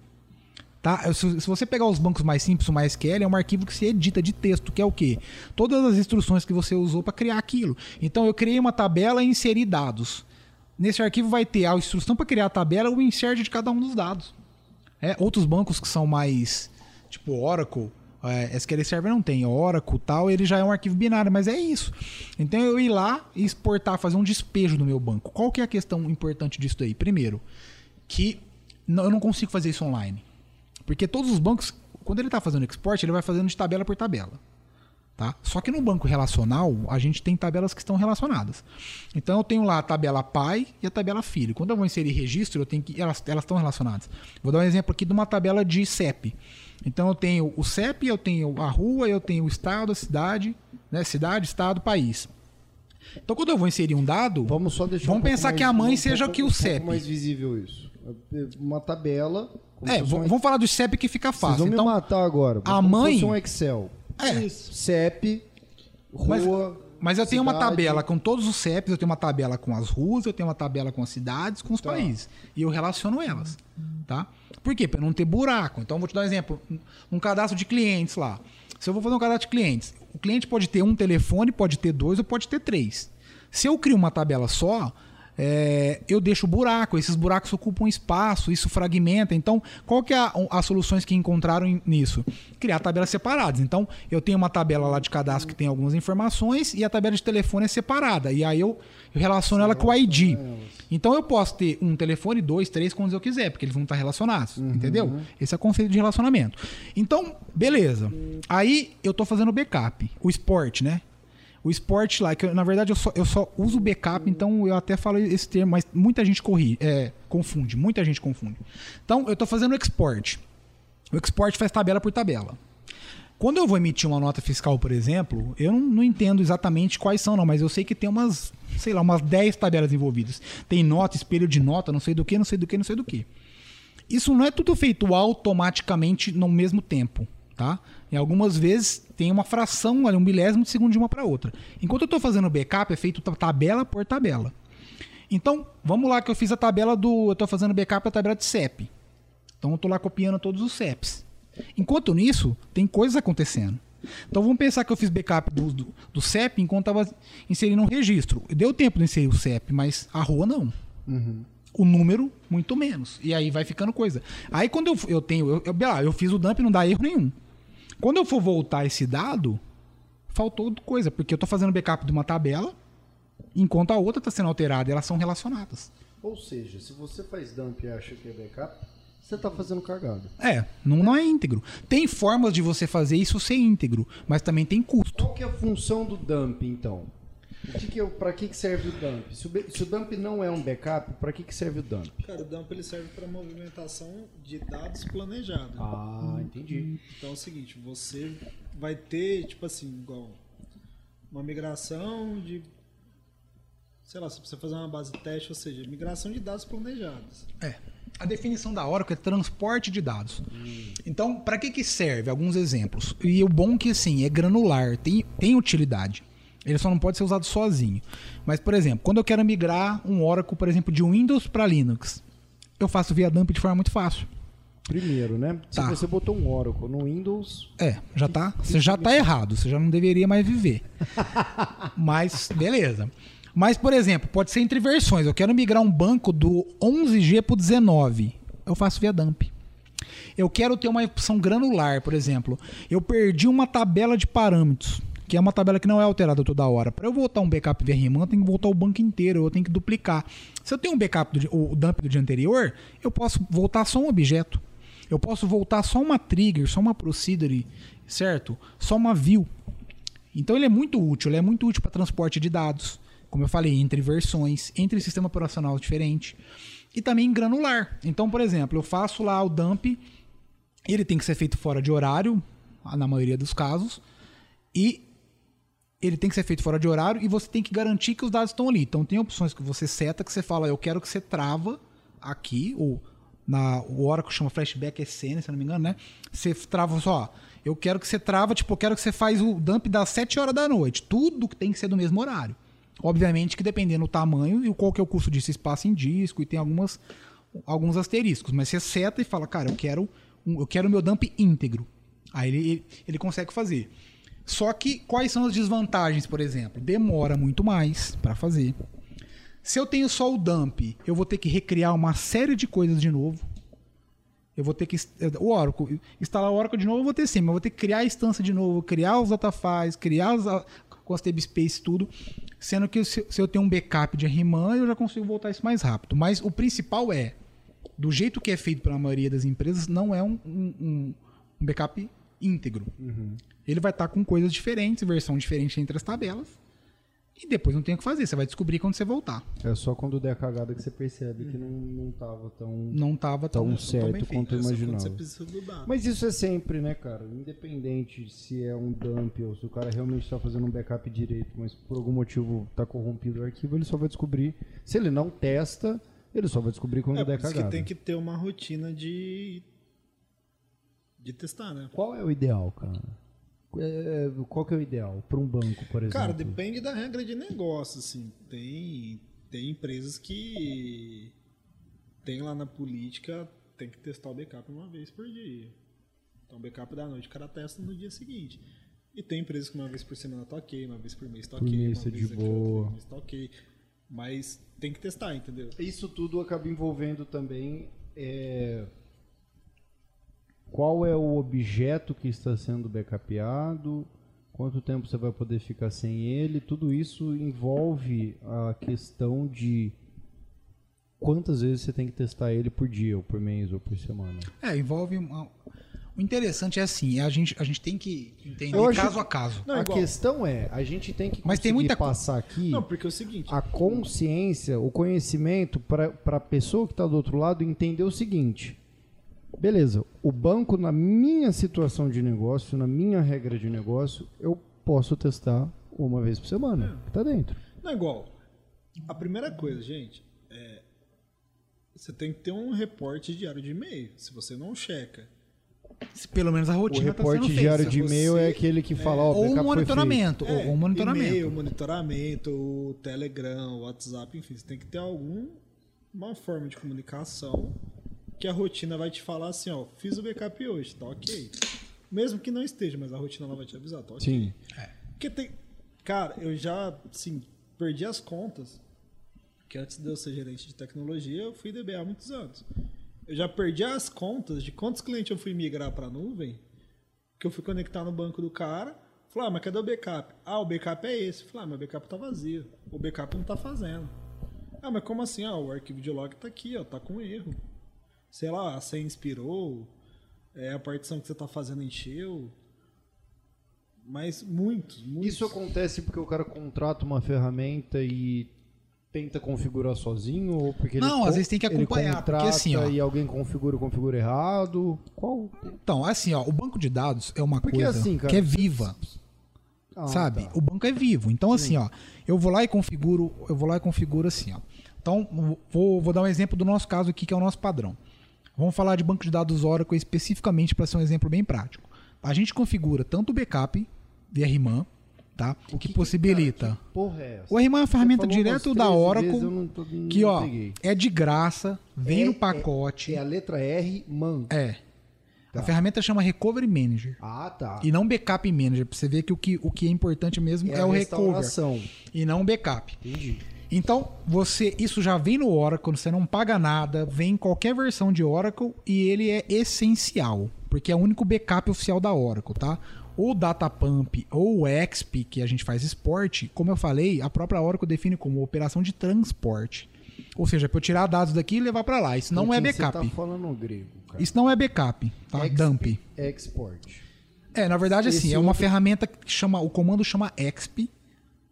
Tá? Se, se você pegar os bancos mais simples, o MySQL é um arquivo que se edita de texto, que é o quê? Todas as instruções que você usou para criar aquilo. Então eu criei uma tabela e inseri dados. Nesse arquivo vai ter a instrução para criar a tabela e o insert de cada um dos dados. É, outros bancos que são mais tipo Oracle, é, SQL Server não tem, Oracle tal, ele já é um arquivo binário, mas é isso. Então eu ir lá e exportar, fazer um despejo do meu banco. Qual que é a questão importante disso daí? Primeiro, que eu não consigo fazer isso online. Porque todos os bancos, quando ele está fazendo export, ele vai fazendo de tabela por tabela. Tá? Só que no banco relacional, a gente tem tabelas que estão relacionadas. Então eu tenho lá a tabela pai e a tabela filho. Quando eu vou inserir registro, eu tenho que elas, elas estão relacionadas. Vou dar um exemplo aqui de uma tabela de CEP. Então eu tenho o CEP, eu tenho a rua, eu tenho o estado, a cidade, né? cidade, estado, país. Então quando eu vou inserir um dado, Vamos só deixar Vamos um pensar mais- que a mãe um seja pouco- que o um CEP. mais visível isso. Uma tabela. é, um- vamos falar do CEP que fica Vocês fácil. vão Então, me matar agora. a mãe- um Excel. É, CEP, Mas- rua. Mas eu tenho uma cidade. tabela com todos os CEPs, eu tenho uma tabela com as ruas, eu tenho uma tabela com as cidades, com os Tá. países. E eu relaciono elas, tá? Por quê? Para não ter buraco. Então, eu vou te dar um exemplo. Um cadastro de clientes lá. Se eu vou fazer um cadastro de clientes, o cliente pode ter um telefone, pode ter dois ou pode ter três. Se eu crio uma tabela só, é, eu deixo buraco, esses buracos ocupam espaço, isso fragmenta. Então, qual que é a- as soluções que encontraram nisso? Criar tabelas separadas. Então, eu tenho uma tabela lá de cadastro que tem algumas informações e a tabela de telefone é separada. E aí eu, eu relaciono ela com o ID. Então, eu posso ter um telefone, dois, três, quantos eu quiser, porque eles vão estar relacionados. Entendeu? Esse é o conceito de relacionamento. Então, beleza. Aí eu estou fazendo backup. O esporte, né? O Sport lá, que eu- na verdade eu só, eu só uso backup, então eu até falo esse termo, mas muita gente corri, é, confunde, muita gente confunde. Então eu estou fazendo o export. O export faz tabela por tabela. Quando eu vou emitir uma nota fiscal, por exemplo, eu não, não entendo exatamente quais são, não, mas eu sei que tem umas, sei lá, umas 10 tabelas envolvidas. Tem nota, espelho de nota, não sei do que, não sei do que, não sei do que. Isso não é tudo feito automaticamente no mesmo tempo, tá? E algumas vezes tem uma fração, um milésimo de segundo de uma para outra. Enquanto eu estou fazendo backup, é feito tabela por tabela. Então, vamos lá que eu fiz a tabela do. Eu estou fazendo backup da tabela de CEP. Então eu estou lá copiando todos os CEPs. Enquanto nisso, tem coisas acontecendo. Então vamos pensar que eu fiz backup do, do, do CEP enquanto estava inserindo um registro. Deu tempo de inserir o CEP, mas a rua não. Uhum. O número, muito menos. E aí vai ficando coisa. Aí quando eu, eu tenho. Eu, eu, eu fiz o dump e não dá erro nenhum. Quando eu for voltar esse dado, faltou coisa, porque eu estou fazendo backup de uma tabela, enquanto a outra está sendo alterada, elas são relacionadas. Ou seja, se você faz dump e acha que é backup, você está fazendo cagada. É, não, não é íntegro. Tem formas de você fazer isso ser íntegro, mas também tem custo. Qual que é a função do dump, então? Que que para que, que serve o dump? Se o, se o, dump não é um backup, para que, que serve o dump? Cara, o dump ele serve para movimentação de dados planejado. Ah, entendi. Então é o seguinte, você vai ter, tipo assim, igual uma migração de sei lá, você precisa fazer uma base de teste, ou seja, migração de dados planejados. É. A definição da Oracle é transporte de dados. Hum. Então, para que, que serve? Alguns exemplos. E o bom é que assim, é granular, tem, tem utilidade. Ele só não pode ser usado sozinho. Mas, por exemplo, quando eu quero migrar um Oracle, por exemplo, de Windows para Linux, eu faço via dump de forma muito fácil. Primeiro, né? Tá. Se você botou um Oracle no Windows. É, já tá. Você já tá errado, você já não deveria mais viver. Mas, beleza. Mas, por exemplo, pode ser entre versões. Eu quero migrar um banco do 11G para o 19. Eu faço via dump. Eu quero ter uma opção granular, por exemplo. Eu perdi uma tabela de parâmetros que é uma tabela que não é alterada toda hora. Para eu voltar um backup via RIMAN, eu tenho que voltar o banco inteiro, eu tenho que duplicar. Se eu tenho um backup do o dump do dia anterior, eu posso voltar só um objeto. Eu posso voltar só uma trigger, só uma procedure, certo? Só uma view. Então ele é muito útil, ele é muito útil para transporte de dados, como eu falei, entre versões, entre sistema operacional diferente e também granular. Então, por exemplo, eu faço lá o dump, ele tem que ser feito fora de horário, na maioria dos casos, e ele tem que ser feito fora de horário e você tem que garantir que os dados estão ali. Então tem opções que você seta que você fala, eu quero que você trava aqui, ou na o Oracle chama flashback SN, se não me engano, né? Você trava só, eu quero que você trava, tipo, eu quero que você faz o dump das 7 horas da noite. Tudo que tem que ser do mesmo horário. Obviamente que dependendo do tamanho e qual que é o custo disso, espaço em disco e tem algumas alguns asteriscos, mas você seta e fala, cara, eu quero eu quero o meu dump íntegro. Aí ele, ele consegue fazer. Só que quais são as desvantagens, por exemplo? Demora muito mais para fazer. Se eu tenho só o dump, eu vou ter que recriar uma série de coisas de novo. Eu vou ter que. O Oracle, instalar o Oracle de novo eu vou ter sim, mas eu vou ter que criar a instância de novo, criar os datafiles, criar os, com as space tudo. Sendo que se, se eu tenho um backup de RMAN, eu já consigo voltar isso mais rápido. Mas o principal é, do jeito que é feito pela maioria das empresas, não é um, um, um backup íntegro. Uhum. Ele vai estar tá com coisas diferentes, versão diferente entre as tabelas. E depois não tem o que fazer, você vai descobrir quando você voltar. É só quando der a cagada que você percebe que não, não tava tão, não tava tão, tão certo tão quanto é imaginava. Mas isso é sempre, né, cara? Independente se é um dump ou se o cara realmente está fazendo um backup direito, mas por algum motivo está corrompido o arquivo, ele só vai descobrir. Se ele não testa, ele só vai descobrir quando é, der cagada. que tem que ter uma rotina de de testar, né? Qual é o ideal, cara? É, qual que é o ideal para um banco, por exemplo? Cara, depende da regra de negócio, assim. Tem, tem empresas que tem lá na política tem que testar o backup uma vez por dia. Então, o backup da noite o cara testa no dia seguinte. E tem empresas que uma vez por semana tá ok, uma vez por mês tá ok, mês uma vez de boa. mês tá ok. Mas tem que testar, entendeu? Isso tudo acaba envolvendo também é, qual é o objeto que está sendo backupeado, quanto tempo você vai poder ficar sem ele, tudo isso envolve a questão de quantas vezes você tem que testar ele por dia, ou por mês, ou por semana. É, envolve uma... O interessante é assim, a gente, a gente tem que entender acho- caso a caso. Não, a igual. questão é, a gente tem que Mas tem muita passar aqui Não, porque é o seguinte. a consciência, o conhecimento para a pessoa que está do outro lado entender o seguinte: Beleza, o banco, na minha situação de negócio, na minha regra de negócio, eu posso testar uma vez por semana. que Tá dentro. Não é igual. A primeira coisa, gente, é. Você tem que ter um reporte diário de e-mail. Se você não checa. Se pelo menos a O rotina tá reporte sendo diário feita. de e-mail é aquele que fala, ó, o Ou um monitoramento. É, Ou um monitoramento. E-mail, monitoramento, o Telegram, o WhatsApp, enfim, você tem que ter alguma forma de comunicação que a rotina vai te falar assim, ó, fiz o backup hoje, tá ok. Mesmo que não esteja, mas a rotina ela vai te avisar, tá ok. Sim. Porque tem. Cara, eu já, assim, perdi as contas. Que antes de eu ser gerente de tecnologia, eu fui DBA há muitos anos. Eu já perdi as contas de quantos clientes eu fui migrar para nuvem, que eu fui conectar no banco do cara. Falei, ah, mas cadê o backup? Ah, o backup é esse. Falei, ah, meu backup tá vazio. O backup não tá fazendo. Ah, mas como assim? Ah, o arquivo de log tá aqui, ó, tá com erro. Sei lá, a senha inspirou, é, a partição que você tá fazendo encheu. Mas muitos, muitos. Isso acontece porque o cara contrata uma ferramenta e tenta configurar sozinho ou porque ele Não, co- às vezes tem que ele acompanhar, porque assim, ó. e alguém configura configura errado. Qual? Então, assim, ó, o banco de dados é uma Porque coisa assim, cara, que é viva, Ah, sabe? tá. O banco é vivo. Então, assim, ó, eu vou lá e configuro, eu vou lá e configuro assim, ó. Então, vou, vou dar um exemplo do nosso caso aqui, que é o nosso padrão. Vamos falar de banco de dados Oracle especificamente para ser um exemplo bem prático. A gente configura tanto o backup via RMAN, tá? O que, possibilita. Cara, que é? O RMAN é uma ferramenta direto da 13 Oracle, não tô- não que ó, peguei. é de graça, vem É- no pacote. É a letra R, man. É. Tá. A ferramenta chama Recovery Manager. Ah, tá. E não Backup Manager, pra você ver que o que, o que é importante mesmo é, a o recover restauração. e não o backup. Entendi. Então, você isso já vem no Oracle, você não paga nada, vem em qualquer versão de Oracle e ele é essencial, porque é o único backup oficial da Oracle, tá? O Datapump ou o XP, que a gente faz esporte, como eu falei, a própria Oracle define como operação de transporte. Ou seja, para eu tirar dados daqui e levar para lá. Isso não é backup. Você tá falando grego, cara. Isso não é backup, tá? Exp- Dump. Export. É, na verdade, assim, Esse é uma outro- ferramenta que chama. O comando chama exp,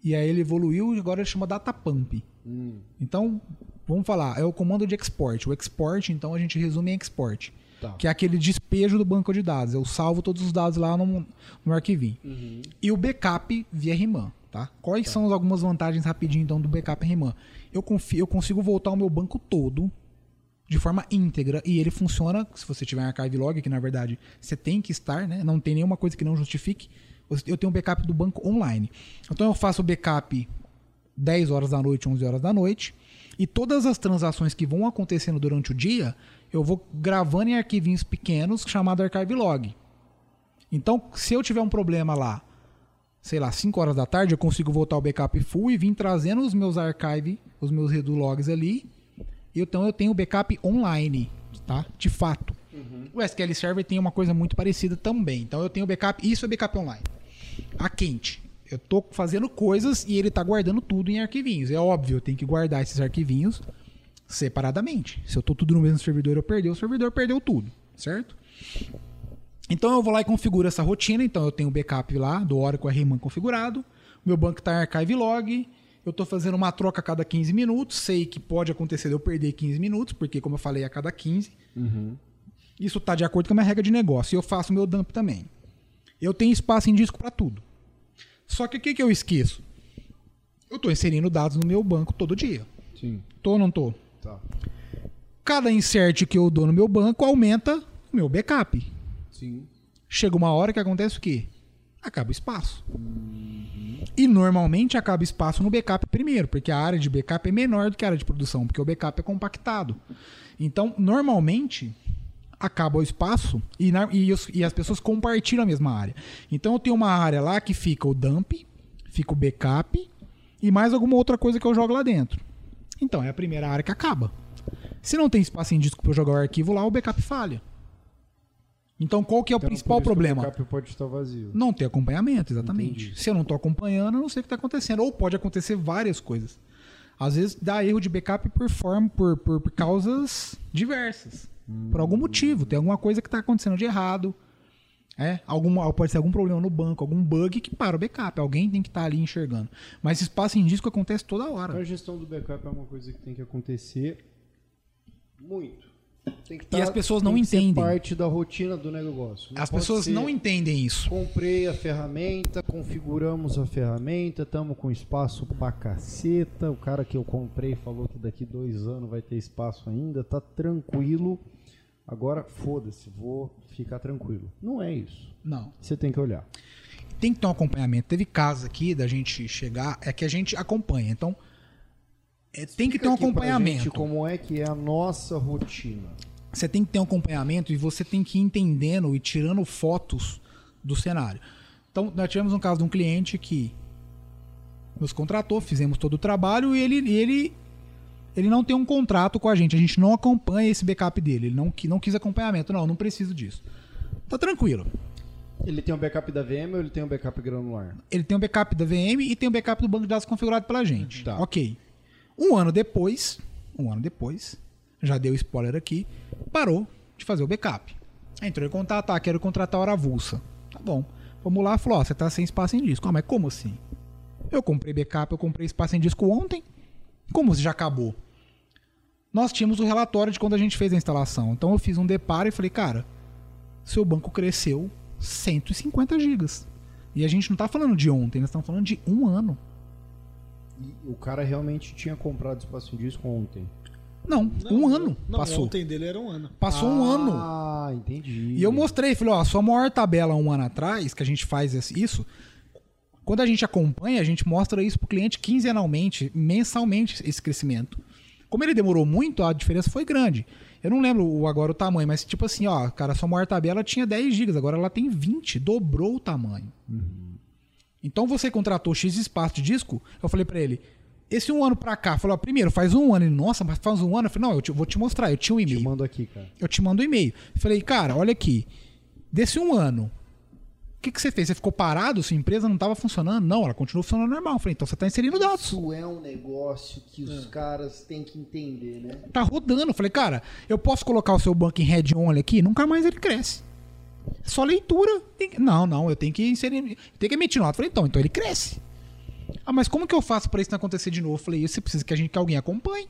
e aí ele evoluiu e agora ele chama datapump. Hum. Então, vamos falar, é o comando de export. O export, então, a gente resume em export. Tá. Que é aquele despejo do banco de dados. Eu salvo todos os dados lá no, no arquivinho. Uhum. E o backup via RMAN, tá? Quais são as algumas vantagens rapidinho, então, do backup RMAN? Eu, confi- eu consigo voltar o meu banco todo de forma íntegra e ele funciona, se você tiver um archive log, que na verdade você tem que estar, né? Não tem nenhuma coisa que não justifique. Eu tenho um backup do banco online. Então eu faço o backup 10 horas da noite, 11 horas da noite, e todas as transações que vão acontecendo durante o dia, eu vou gravando em arquivinhos pequenos chamado archive log. Então, se eu tiver um problema lá, sei lá, 5 horas da tarde, eu consigo voltar o backup full e vir trazendo os meus archive, os meus redo logs ali. Então eu tenho o backup online, tá? De fato. O SQL Server tem uma coisa muito parecida também. Então eu tenho backup, isso é backup online. A quente. Eu tô fazendo coisas e ele tá guardando tudo em arquivinhos. É óbvio, eu tenho que guardar esses arquivinhos separadamente. Se eu tô tudo no mesmo servidor, eu perdi, o servidor perdeu tudo, certo? Então eu vou lá e configuro essa rotina. Então eu tenho o backup lá do Oracle RMAN configurado. Meu banco está em archive log. Eu estou fazendo uma troca a cada 15 minutos. Sei que pode acontecer de eu perder 15 minutos, porque, como eu falei, a cada 15. Isso está de acordo com a minha regra de negócio. E eu faço meu dump também. Eu tenho espaço em disco para tudo. Só que o que, que eu esqueço? Eu estou inserindo dados no meu banco todo dia. Sim. Tô ou não tô? Tá. Cada insert que eu dou no meu banco aumenta o meu backup. Sim. chega uma hora que acontece o quê? Acaba o espaço. E normalmente acaba espaço no backup primeiro, porque a área de backup é menor do que a área de produção, porque o backup é compactado. Então, normalmente, acaba o espaço e, na- e os- e as pessoas compartilham a mesma área. Então, eu tenho uma área lá que fica o dump, fica o backup e mais alguma outra coisa que eu jogo lá dentro. Então, é a primeira área que acaba. Se não tem espaço em disco para eu jogar o arquivo lá, o backup falha. Então, qual que é o Então, principal problema? O backup pode estar vazio. Não ter acompanhamento, exatamente. Entendi. Se eu não estou acompanhando, eu não sei o que está acontecendo. Ou pode acontecer várias coisas. Às vezes dá erro de backup por, forma, por, por, por causas diversas. Por algum motivo. Tem alguma coisa que está acontecendo de errado. É, alguma, pode ser algum problema no banco, algum bug que para o backup. Alguém tem que estar ali enxergando. Mas espaço em disco acontece toda Então, hora. a gestão do backup é uma coisa que tem que acontecer muito. Tem que E as pessoas não entendem. parte da rotina do negócio. Não As pessoas ser, não entendem isso. Comprei a ferramenta, configuramos a ferramenta, estamos com espaço pra caceta. O cara que eu comprei falou que daqui dois anos vai ter espaço ainda, tá tranquilo. Agora, foda-se, vou ficar tranquilo. Não é isso. Não. Você tem que olhar. Tem que ter um acompanhamento. Teve casos aqui da gente chegar, é que a gente acompanha. Então, é, tem que ter um acompanhamento. gente como é que é a nossa rotina. Você tem que ter um acompanhamento e você tem que ir entendendo e tirando fotos do cenário. Então, nós tivemos um caso de um cliente que nos contratou, fizemos todo o trabalho e ele, e ele, ele não tem um contrato com a gente. A gente não acompanha esse backup dele. Ele não, não quis acompanhamento. Não, não preciso disso. Tá tranquilo. Ele tem um backup da VM ou ele tem um backup granular? Ele tem um backup da VM e tem um backup do banco de dados configurado pela gente. Tá. Ok. Um ano depois, um ano depois, já deu spoiler aqui, parou de fazer o backup. Entrou em contato, ah, quero contratar a hora avulsa. Tá bom. Vamos lá, falou, ó, você tá sem espaço em disco. Ah, mas como assim? Eu comprei backup, eu comprei espaço em disco ontem. Como se já acabou? Nós tínhamos o relatório de quando a gente fez a instalação. Então eu fiz um deparo e falei, cara, seu banco cresceu 150 gigas. E a gente não tá falando de ontem, nós estamos falando de um ano. E o cara realmente tinha comprado espaço em disco ontem. Não, Não, um ano não, passou. Ontem dele era um ano. Passou um ano. Ah, entendi. E eu mostrei, falei, ó, a sua maior tabela um ano atrás, que a gente faz esse- isso, quando a gente acompanha, a gente mostra isso pro cliente quinzenalmente, mensalmente, esse crescimento. Como ele demorou muito, a diferença foi grande. Eu não lembro o- agora o tamanho, mas tipo assim, ó, cara, sua maior tabela tinha 10 GB, agora ela tem 20, dobrou o tamanho. Então você contratou X espaço de disco, eu falei pra ele, esse um ano pra cá, falou, ó, primeiro, faz um ano, ele, nossa, mas faz um ano, eu falei, não, eu te- vou te mostrar, eu tinha um Te e-mail mando aqui, cara. eu te mando um e-mail. Falei, cara, olha aqui. Desse um ano, o que, que você fez? Você ficou parado? Sua empresa não estava funcionando? Não, ela continuou funcionando normal. Falei, então você está inserindo dados. Isso é um negócio que os caras têm que entender, né? Tá rodando. Falei, cara, eu posso colocar o seu banco em head only aqui? Nunca mais ele cresce. É Só leitura. Não, não, eu tenho que inserir. Tem que emitir nota. Falei, então, então ele cresce. Ah, mas como que eu faço para isso não acontecer de novo? Falei, você precisa que a gente que alguém acompanhe.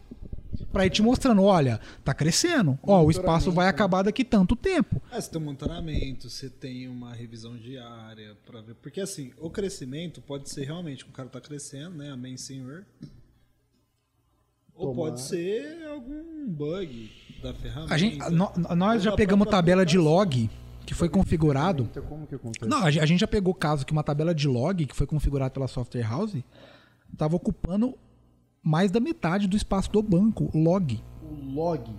Pra ir te mostrando, olha, tá crescendo. Ó, o espaço vai acabar daqui tanto tempo. É, você tem um monitoramento, você tem uma revisão diária para ver. Porque assim, o crescimento pode ser realmente que o cara tá crescendo, né? Amém, senhor. Ou Tomara. pode ser algum bug da ferramenta. A gente, nó- nós já pegamos tabela de log que foi configurado. Como que acontece? Não, a a gente já pegou caso que uma tabela de log que foi configurada pela software house estava ocupando mais da metade do espaço do banco, log. O log.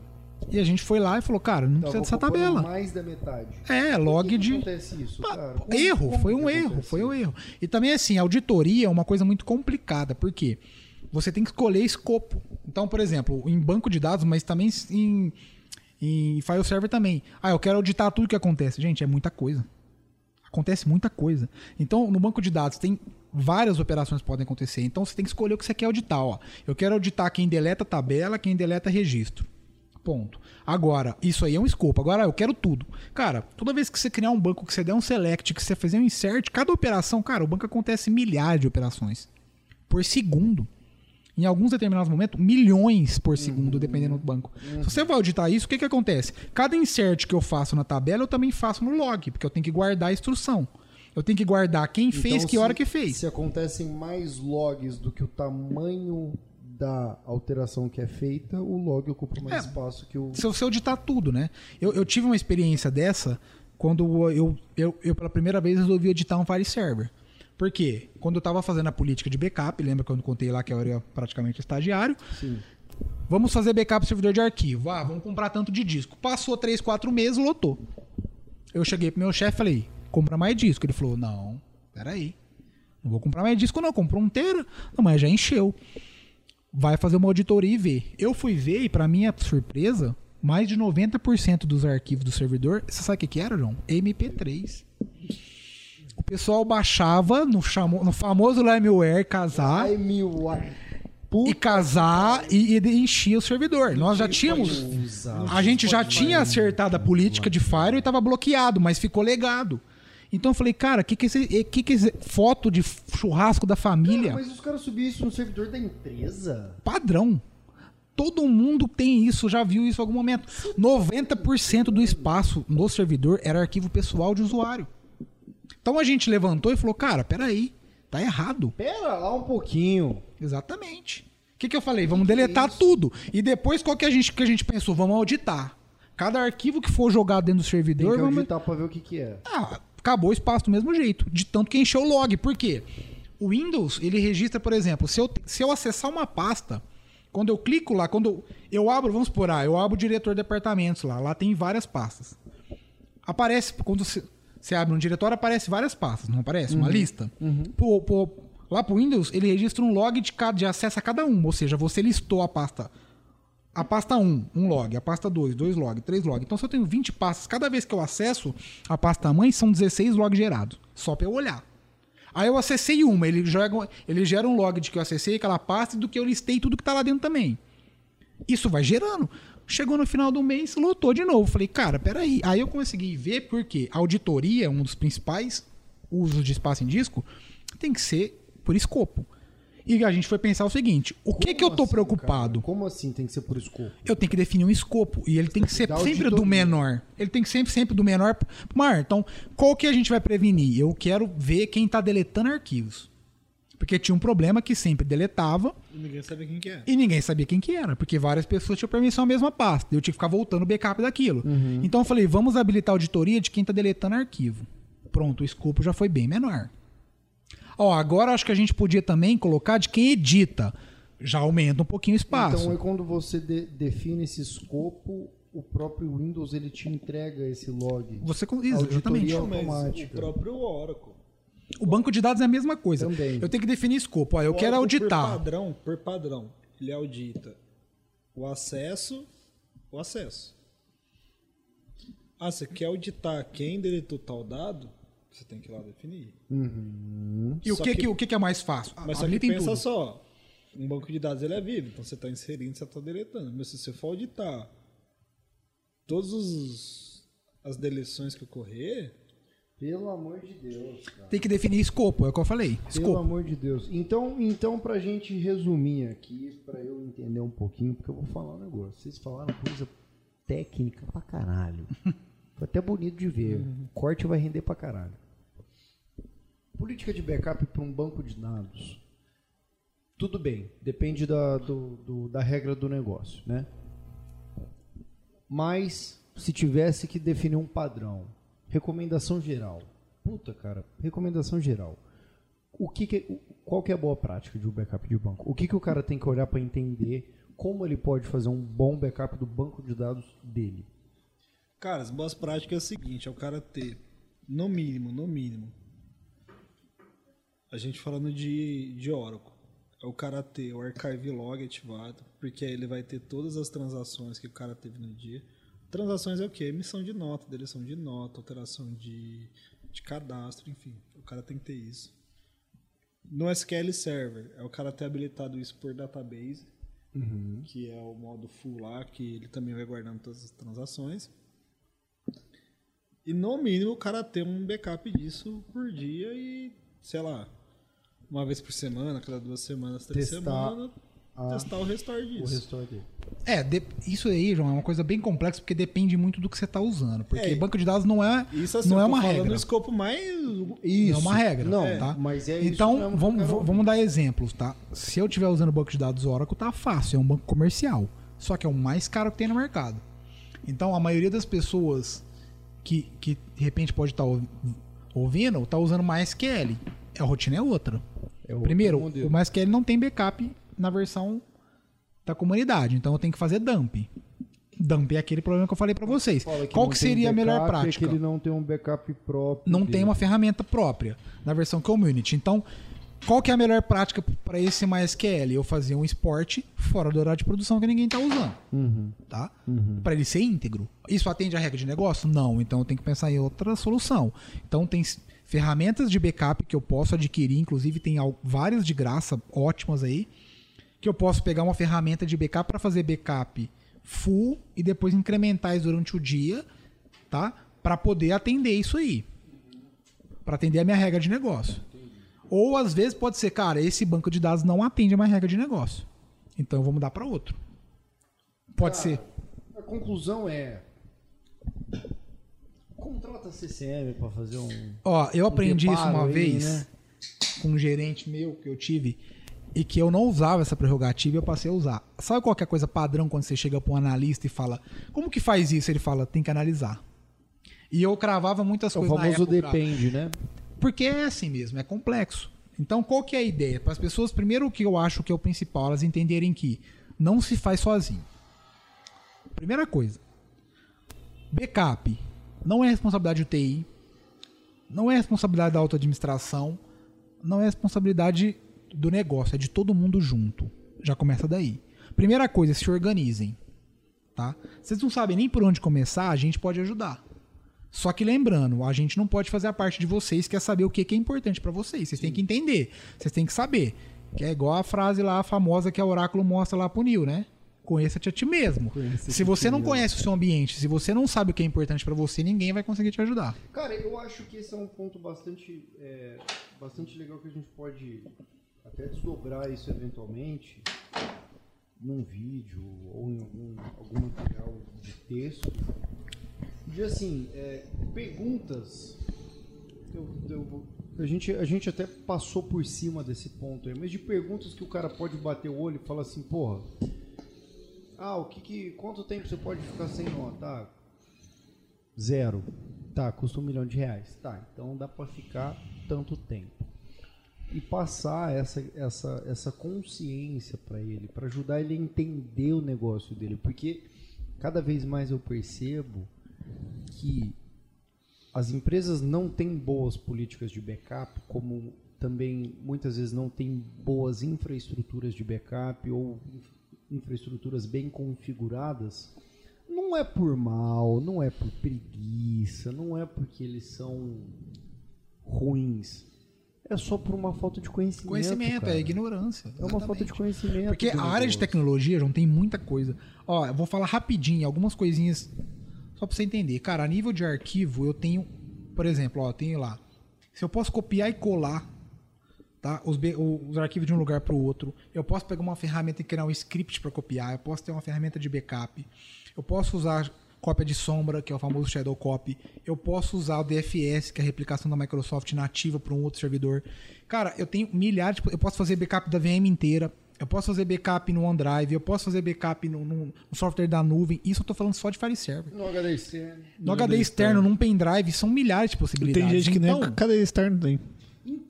E a gente foi lá e falou, cara, não tava precisa dessa tabela. mais da metade. É, log que de. acontece isso, cara? Como- erro, como foi um erro, foi um erro. E também assim, auditoria é uma coisa muito complicada, porque você tem que escolher escopo. Então, por exemplo, em banco de dados, mas também em, em file server também. Ah, eu quero auditar tudo que acontece. Gente, é muita coisa. Acontece muita coisa. Então, no banco de dados tem várias operações podem acontecer. Então, você tem que escolher o que você quer auditar. Ó. Eu quero auditar quem deleta tabela, quem deleta registro. Ponto. Agora, isso aí é um escopo. Agora, eu quero tudo. Cara, toda vez que você criar um banco, que você der um select, que você fizer um insert, cada operação, cara, o banco acontece milhares de operações por segundo. Em alguns determinados momentos, milhões por segundo, dependendo do banco. Se você vai auditar isso, o que, que acontece? Cada insert que eu faço na tabela, eu também faço no log, porque eu tenho que guardar a instrução. Eu tenho que guardar quem fez, Então, que se- hora que fez. Se acontecem mais logs do que o tamanho da alteração que é feita, o log ocupa mais É. espaço que o. se você auditar tudo, né? Eu, eu tive uma experiência dessa quando eu, eu, eu pela primeira vez resolvi auditar um file server. Por quê? Quando eu estava fazendo a política de backup, lembra quando eu contei lá que eu era praticamente estagiário? Sim. Vamos fazer backup do servidor de arquivo. Ah, vamos comprar tanto de disco. Passou 3, 4 meses, lotou. Eu cheguei pro meu chefe e falei, compra mais disco. Ele falou, não, peraí. Não vou comprar mais disco não, comprou um teira. Não, mas já encheu. Vai fazer uma auditoria e ver. Eu fui ver e pra minha surpresa, mais de 90% dos arquivos do servidor, você sabe o que que era, João? MP3. O pessoal baixava no, chamo, no famoso LimeWare casar ai. e casar e, e enchia o servidor. Nós já tínhamos. A gente já tinha acertado a política de Fire e estava bloqueado, mas ficou legado. Então eu falei, cara, que que esse, que que esse foto de churrasco da família? Mas os caras subiam isso no servidor da empresa? Padrão. Todo mundo tem isso, já viu isso em algum momento. 90% do espaço no servidor era arquivo pessoal de usuário. Então a gente levantou e falou, cara, peraí, tá errado. Pera lá um pouquinho. Exatamente. O que, que eu falei? Vamos deletar tudo. E depois, qual que a gente, que a gente pensou? Vamos auditar. Cada arquivo que for jogado dentro do Tem servidor, que vamos... auditar pra ver o que que é. Ah, acabou o espaço do mesmo jeito. De tanto que encheu o log. Por quê? O Windows, ele registra, por exemplo, se eu, se eu acessar uma pasta, quando eu clico lá, quando eu, eu abro, vamos por ah, eu abro o diretor de departamentos lá, lá tem várias pastas. Aparece, quando você, abre um diretório, aparece várias pastas, não aparece? Uma lista. Pro- pro- lá pro Windows, ele registra um log de, cada, de acesso a cada um, ou seja, você listou a pasta a pasta 1, um log. A pasta 2, dois log, três log. Então, se eu tenho 20 pastas, cada vez que eu acesso a pasta mãe, são 16 logs gerados. Só pra eu olhar. Aí eu acessei uma, ele, joga, ele gera um log de que eu acessei aquela pasta e do que eu listei tudo que tá lá dentro também. Isso vai gerando. Chegou no final do mês, lotou de novo. Falei, cara, peraí. Aí eu consegui ver porque a auditoria, um dos principais usos de espaço em disco, tem que ser por escopo. E a gente foi pensar o seguinte: o que, que eu tô assim, preocupado? cara? Como assim tem que ser por escopo? eu tenho que definir um escopo e ele tem que ser Da sempre do auditoria. menor. Ele tem que sempre sempre do menor maior. Então, qual que a gente vai prevenir? Eu quero ver quem tá deletando arquivos. Porque tinha um problema que sempre deletava E ninguém sabe quem que é. e ninguém sabia quem que era, porque várias pessoas tinham permissão à mesma pasta. Eu tinha que ficar voltando o backup daquilo. Então eu falei, vamos habilitar a auditoria de quem tá deletando arquivo. Pronto, o escopo já foi bem menor. Ó, agora acho que a gente podia também colocar de quem edita. Já aumenta um pouquinho o espaço. Então, é quando você de- define esse escopo, o próprio Windows ele te entrega esse log. Você com- Auditoria exatamente. automática. o próprio Oracle. O banco de dados é a mesma coisa. Também. Eu tenho que definir escopo. Ó, eu O quero auditar. Por padrão, por padrão, ele audita o acesso, o acesso. Ah, você quer auditar quem deletou tal dado? Você tem que ir lá definir. E o que, que- que, o que é mais fácil? Mas só que pensa tudo. só, um banco de dados ele é vivo, então você está inserindo, você está deletando. Mas se você for auditar todas as deleções que ocorrer, Pelo amor de Deus, cara. Tem que definir escopo, é o que eu falei. Pelo Escopo. amor de Deus. Então, então pra gente resumir aqui, pra eu entender um pouquinho, porque eu vou falar um negócio. Vocês falaram coisa técnica pra caralho. Foi até bonito de ver. O corte vai render pra caralho. Política de backup para um banco de dados. Tudo bem, depende da, do- do- da regra do negócio, né? Mas se tivesse que definir um padrão, recomendação geral. Puta, cara, recomendação geral. O que que- qual que é a boa prática de um backup de banco? O que, que o cara tem que olhar para entender como ele pode fazer um bom backup do banco de dados dele? cara, as boas práticas é o seguinte, é o cara ter, no mínimo, no mínimo, a gente falando de, de Oracle, é o cara ter o archive log ativado, porque aí ele vai ter todas as transações que o cara teve no dia. Transações é o quê? Emissão de nota, deleção de nota, alteração de, de cadastro, enfim. O cara tem que ter isso. No SQL Server, é o cara ter habilitado isso por database, que é o modo full lá, que ele também vai guardando todas as transações. E no mínimo o cara ter um backup disso por dia e, sei lá, uma vez por semana, cada duas semanas, três Testar semanas, a- testar o restore O disso. restore dele. É, de- isso aí, João, é uma coisa bem complexa porque depende muito do que você está usando. Porque É, banco de dados não é, Isso assim, não é uma regra. no escopo mais. Não é uma regra. Não, tá? mas é isso Então, vamos, vamos dar exemplos, tá? Se eu estiver usando banco de dados Oracle, tá fácil, é um banco comercial. Só que é o mais caro que tem no mercado. Então, a maioria das pessoas que, que de repente pode estar ouvindo, tá usando MySQL. A rotina é outra. É outro Primeiro, modelo. o MySQL não tem backup na versão da comunidade, então eu tenho que fazer dump. Dump é aquele problema que eu falei para vocês. Fala Qual que seria a melhor backup, é prática? que ele não tem um backup próprio. não dele. tem uma ferramenta própria na versão community. Então, qual que é a melhor prática para esse MySQL? Eu fazer um export fora do horário de produção que ninguém está usando, Uhum. tá? Para ele ser íntegro. Isso atende à regra de negócio? Não. Então eu tenho que pensar em outra solução. Então tem ferramentas de backup que eu posso adquirir, inclusive tem várias de graça ótimas aí, que eu posso pegar uma ferramenta de backup para fazer backup full e depois incrementar isso durante o dia, tá? Para poder atender isso aí. Para atender a minha regra de negócio. Ou às vezes pode ser, cara, esse banco de dados não atende a minha regra de negócio. Então eu vou mudar para outro. Pode Cara, ser. A conclusão é. Contrata a CCM pra fazer um. Ó, eu aprendi isso uma aí, vez né? com um gerente meu que eu tive e que eu não usava essa prerrogativa e eu passei a usar. Sabe qual é a coisa padrão quando você chega pra um analista e fala, como que faz isso? Ele fala, tem que analisar. E eu cravava muitas É o coisas na famoso época. depende, né? Porque é assim mesmo, é complexo. Então, qual que é a ideia? Para as pessoas, primeiro o que eu acho que é o principal, elas entenderem que não se faz sozinho. Primeira coisa, backup não é responsabilidade do TI, não é responsabilidade da auto-administração, não é responsabilidade do negócio, é de todo mundo junto. Já começa daí. Primeira coisa, se organizem. Tá? Vocês não sabem nem por onde começar, a gente pode ajudar. Só que lembrando, a gente não pode fazer a parte de vocês, que é saber o que é importante pra vocês. Vocês têm que entender, vocês têm que saber. Que é igual a frase lá famosa que a Oráculo mostra lá pro Nil, né? Conheça-te a ti mesmo. Conheça-te Se você não conhece o seu ambiente, se você não sabe o que é importante pra você, ninguém vai conseguir te ajudar. Cara, eu acho que esse é um ponto bastante, é, bastante legal que a gente pode até desdobrar isso eventualmente num vídeo ou em algum, algum material de texto. De assim, é, perguntas. Eu, eu- a, gente, a gente até passou por cima desse ponto aí, mas de perguntas que o cara pode bater o olho e falar assim, porra. Ah, o que que. Quanto tempo você pode ficar sem nota? Ah, Zero. Tá, custa um milhão de reais. Tá, então dá pra ficar tanto tempo. E passar essa, essa, essa consciência pra ele, pra ajudar ele a entender o negócio dele. Porque cada vez mais eu percebo que as empresas não têm boas políticas de backup, como também muitas vezes não têm boas infraestruturas de backup ou inf- infraestruturas bem configuradas. Não é por mal, não é por preguiça, não é porque eles são ruins. É só por uma falta de conhecimento. Conhecimento, cara. é ignorância. É uma falta de conhecimento. Porque a área de tecnologia não tem muita coisa. Ó, eu vou falar rapidinho, algumas coisinhas só pra você entender. Cara, a nível de arquivo, eu tenho, por exemplo, ó, eu tenho lá. Se eu posso copiar e colar tá, os, os arquivos de um lugar para o outro, eu posso pegar uma ferramenta e criar um script para copiar, eu posso ter uma ferramenta de backup, eu posso usar cópia de sombra, que é o famoso Shadow Copy, eu posso usar o DFS, que é a replicação da Microsoft nativa para um outro servidor. Cara, eu tenho milhares, de, eu posso fazer backup da VM inteira, eu posso fazer backup no OneDrive, eu posso fazer backup no, no- no software da nuvem. Isso eu tô falando só de file server. No HD externo. No HD externo, num pendrive, são milhares de possibilidades. Tem gente que nem Então, cada externo tem.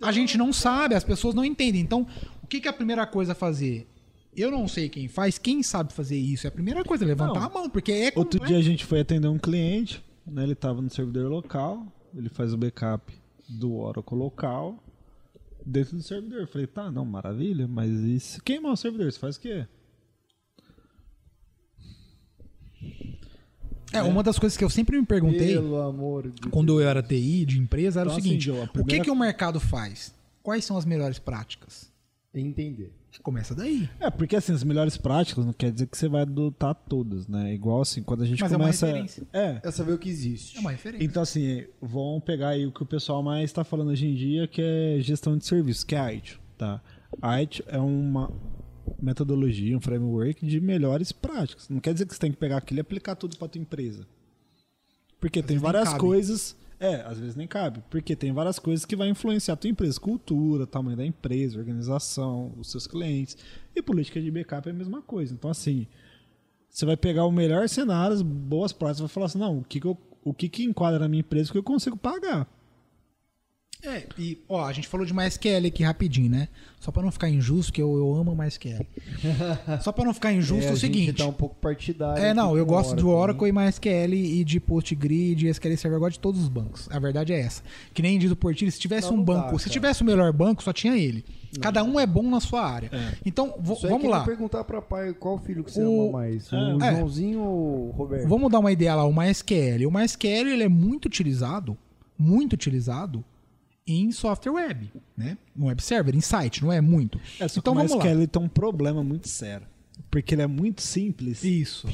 a gente não sabe, as pessoas não entendem. Então, o que, que é a primeira coisa a fazer? Eu não sei quem faz, quem sabe fazer isso? É a primeira coisa, levantar Não. a mão, porque é Outro dia a gente foi atender um cliente, né? Ele estava no servidor local, ele faz o backup do Oracle local dentro do servidor. Eu falei, tá, não, maravilha, mas e se queimar o servidor, você faz o quê? É, uma das coisas que eu sempre me perguntei, Pelo amor de quando eu era TI de empresa, era Então, o assim, seguinte: Joe, a o que, primeira- que o mercado faz? Quais são as melhores práticas? Entender. Começa daí. É, porque assim, as melhores práticas não quer dizer que você vai adotar todas, né? Igual assim, quando a gente Mas é uma começa. referência. É. É saber o que existe. É uma referência. Então, assim, vamos pegar aí o que o pessoal mais está falando hoje em dia, que é gestão de serviços, que é a IT, tá? A IT é uma metodologia, um framework de melhores práticas. Não quer dizer que você tem que pegar aquilo e aplicar tudo para tua empresa. Porque tem vezes nem várias cabe. coisas... É, às vezes nem cabe. Porque tem várias coisas que vai influenciar a tua empresa. Cultura, tamanho da empresa, organização, os seus clientes. E política de backup é a mesma coisa. Então, assim, você vai pegar o melhor cenário, as boas práticas, vai falar assim, não, o que, que eu- o que, que enquadra na minha empresa que eu consigo pagar. É, e ó, a gente falou de MySQL aqui rapidinho, né? Só pra não ficar injusto, que eu, eu amo MySQL. Só pra não ficar injusto, é, a o seguinte. tá um pouco partidário. É, não, aqui eu gosto de né? Oracle e MySQL e de PostgreSQL, SQL Server, eu gosto de todos os bancos. A verdade é essa. Que nem diz o Portilho, se tivesse Não, um não dá, banco, se tivesse o melhor banco, só tinha ele. Cada um é bom na sua área. Então, vo- Isso é vamos nem lá. perguntar pra pai qual filho que você O- ama mais, o É. Joãozinho ou o Roberto? Vamos dar uma ideia lá, o MySQL. O MySQL ele é muito utilizado, muito utilizado em software web, né? No web server, em site, não é muito. É, só então vamos lá. MySQL tem um problema muito sério. Porque ele é muito simples. Isso.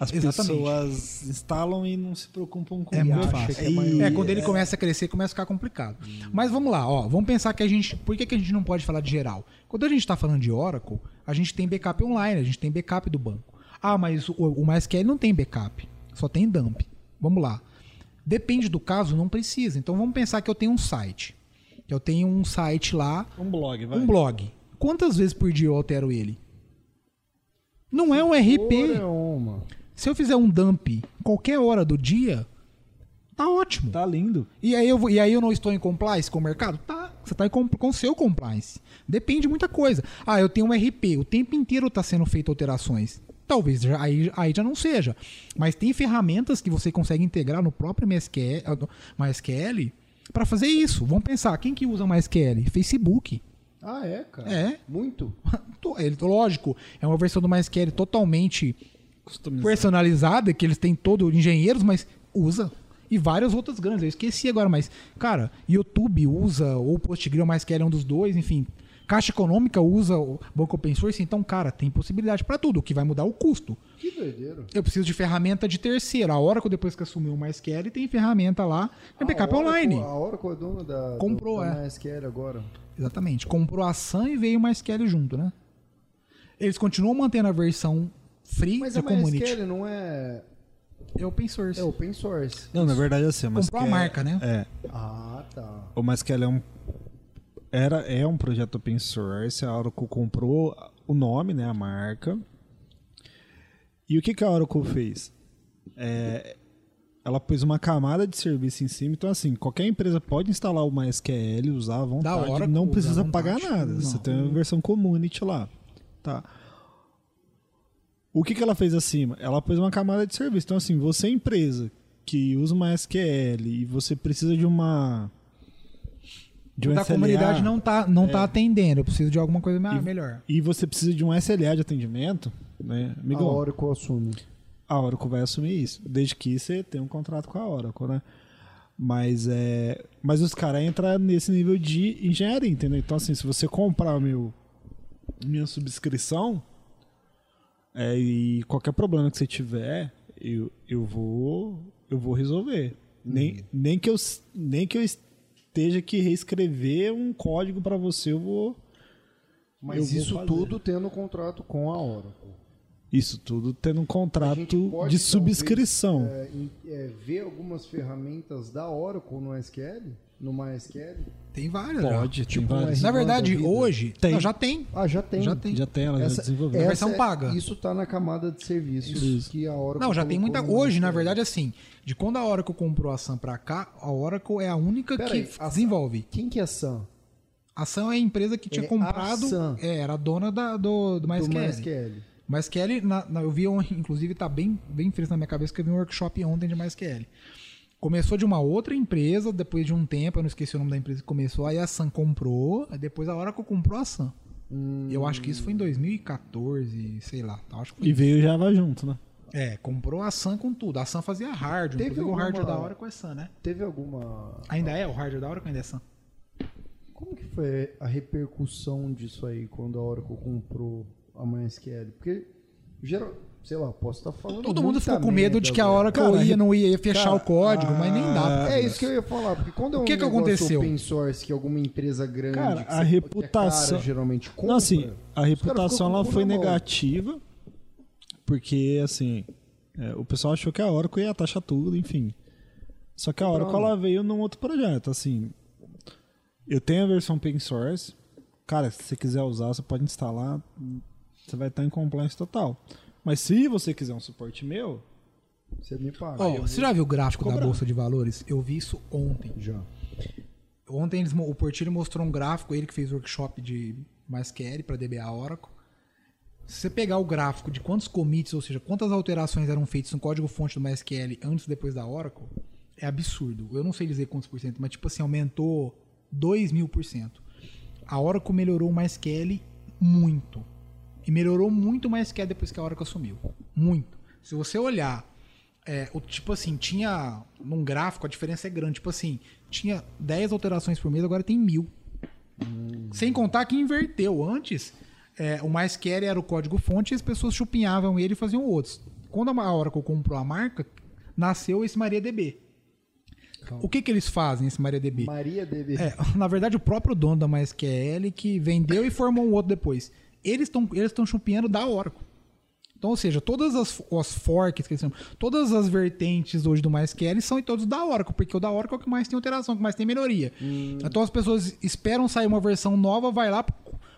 As exatamente. pessoas instalam e não se preocupam com É muito fácil. a maioria- É, quando ele começa a crescer, começa a ficar complicado. Mas vamos lá, ó. Vamos pensar que a gente. Por que, que a gente não pode falar de geral? Quando a gente está falando de Oracle, a gente tem backup online, a gente tem backup do banco. Ah, mas o, o MySQL não tem backup, só tem dump. Vamos lá. Depende do caso, não precisa. Então vamos pensar que eu tenho um site. Eu tenho um site lá, Um blog, vai. um blog. Quantas vezes por dia eu altero ele? Não é um RP. É uma. Se eu fizer um dump qualquer hora do dia, tá ótimo. Tá lindo. E aí, eu, vou- e aí eu não estou em compliance com o mercado? Tá. Você está com o seu compliance. Depende de muita coisa. Ah, eu tenho um RP. O tempo inteiro está sendo feito alterações. Talvez já- aí, aí já não seja. Mas tem ferramentas que você consegue integrar no próprio MSQL, ah, MySQL para fazer isso. Vamos pensar, quem que usa MySQL? Facebook. Ah, é, cara? É. Muito? To- Ele, lógico, é uma versão do MySQL totalmente personalizada, que eles têm todo engenheiros, mas usa. E várias outras grandes. Eu esqueci agora, mas, cara, YouTube usa, ou Postgre, ou MySQL é um dos dois, enfim. Caixa Econômica usa o banco open source, então, cara, tem possibilidade para tudo, o que vai mudar o custo. Que doideira. Eu preciso de ferramenta de terceira. A Oracle, depois que assumiu o MySQL, tem ferramenta lá, tem backup A Oracle- online. A Oracle é dona da, Comprou, do, é. da MySQL agora. Exatamente. Comprou a Sun e veio o MySQL junto, né? Eles continuam mantendo a versão free Mas da a community. MySQL não é... É open source. É open source. Não, na verdade é assim, mas Comprou a marca, né? É. Ah, tá. O MySQL é um era é um projeto open source, a Oracle comprou o nome, né, a marca. E o que que a Oracle fez? É, ela pôs uma camada de serviço em cima, então assim, qualquer empresa pode instalar o MySQL, usar à vontade, Oracle, não precisa vontade. pagar nada. Você Não. tem a versão community lá. Tá. O que, que ela fez acima? Ela pôs uma camada de serviço. Então, assim, você é empresa que usa uma SQL e você precisa de uma. De um da SLA, comunidade não tá, não É. tá atendendo. Eu preciso de alguma coisa me- melhor. E você precisa de um SLA de atendimento, né? A Oracle assume. a Oracle vai assumir isso. Desde que você tenha um contrato com a Oracle, né? Mas é. Mas os caras entram nesse nível de engenharia, entendeu? Então, assim, se você comprar meu, minha subscrição, é, e qualquer problema que você tiver, eu, eu vou. Eu vou resolver. Nem, nem, que eu, nem que eu esteja que reescrever um código para você, eu vou. Mas Eu vou isso tudo tendo contrato com a Oracle. Isso tudo tendo um contrato pode, de subscrição. talvez, é, é, ver algumas ferramentas da Oracle no SQL? No MySQL? Tem várias. já. Pode, tem Tipo, várias. Na verdade, hoje. Tem. Não, já tem. Ah, já tem. Já tem. Já tem, ela já Essa, desenvolveu. essa Versão é- paga. Isso tá na camada de serviços Isso. que a Oracle Não, já tem muita. Hoje, na verdade, assim, de quando a Oracle comprou a Sun pra cá, a Oracle é a única Pera que aí, a- desenvolve. Quem que é Sun? A Sun é a empresa que tinha É a comprado. Sun. É, era a dona da, do, do Do MySQL. MySQL. MySQL, na, na- eu vi, um- inclusive, tá bem, bem fresco na minha cabeça que eu vi um workshop ontem de MySQL. Começou de uma outra empresa, depois de um tempo, eu não esqueci o nome da empresa que começou, aí a Sun comprou, aí depois a Oracle comprou a Sun. Hum, Eu acho que isso foi em 2014, sei lá. Acho que foi E veio Java junto, né? É, comprou a Sun com tudo. A Sun fazia hardware, Teve o hardware da Oracle é Sun, né? Teve alguma. Ainda é, o hardware da Oracle ainda é Sun. Como que foi a repercussão disso aí quando a Oracle comprou a MySQL? Porque, geral, sei lá, posso estar falando. Todo mundo ficou com medo de que a velho. Oracle Cara, ia, não ia fechar cara, o código, mas nem dá. pra É isso que eu ia falar, porque quando é um O que que aconteceu? open source que alguma empresa grande, Cara, que a você- que é reputação- cara, geralmente compra, Não, assim, a reputação ela foi negativa, porque, assim, é, o pessoal achou que a Oracle ia taxar tudo, enfim. Só que a Oracle ela veio num outro projeto, assim. Eu tenho a versão open source. Cara, se você quiser usar, você pode instalar. Você vai estar em compliance total. Mas se você quiser um suporte meu, Você me paga. Ó, você já viu o gráfico da. Bolsa de Valores? Eu vi isso ontem. Já. Ontem eles, o Portilho mostrou um gráfico, ele que fez workshop de MySQL para DBA Oracle. Se você pegar o gráfico de quantos commits, ou seja, quantas alterações eram feitas no código-fonte do MySQL antes e depois da Oracle, é absurdo. Eu não sei dizer quantos por cento, mas tipo assim, aumentou 2 mil por cento. A Oracle melhorou o MySQL muito. E melhorou muito o MySQL depois que a Oracle assumiu. Muito. Se você olhar, é, o, tipo assim, tinha num gráfico, a diferença é grande. Tipo assim, tinha 10 alterações por mês, agora tem mil. Sem contar que inverteu. Antes, é, o MySQL era o código-fonte e as pessoas chupinhavam ele e faziam outros. Quando a Oracle comprou a marca, nasceu esse MariaDB. O que, que eles fazem, esse MariaDB? Maria DB. É, na verdade, o próprio dono da MySQL que vendeu e formou um outro depois. Eles estão eles chupinhando da Oracle. Então, ou seja, todas as, as forks, que eles todas as vertentes hoje do MySQL são em todos da Oracle, porque o da Oracle é o que mais tem alteração, que mais tem melhoria. Então as pessoas esperam sair uma versão nova, vai lá,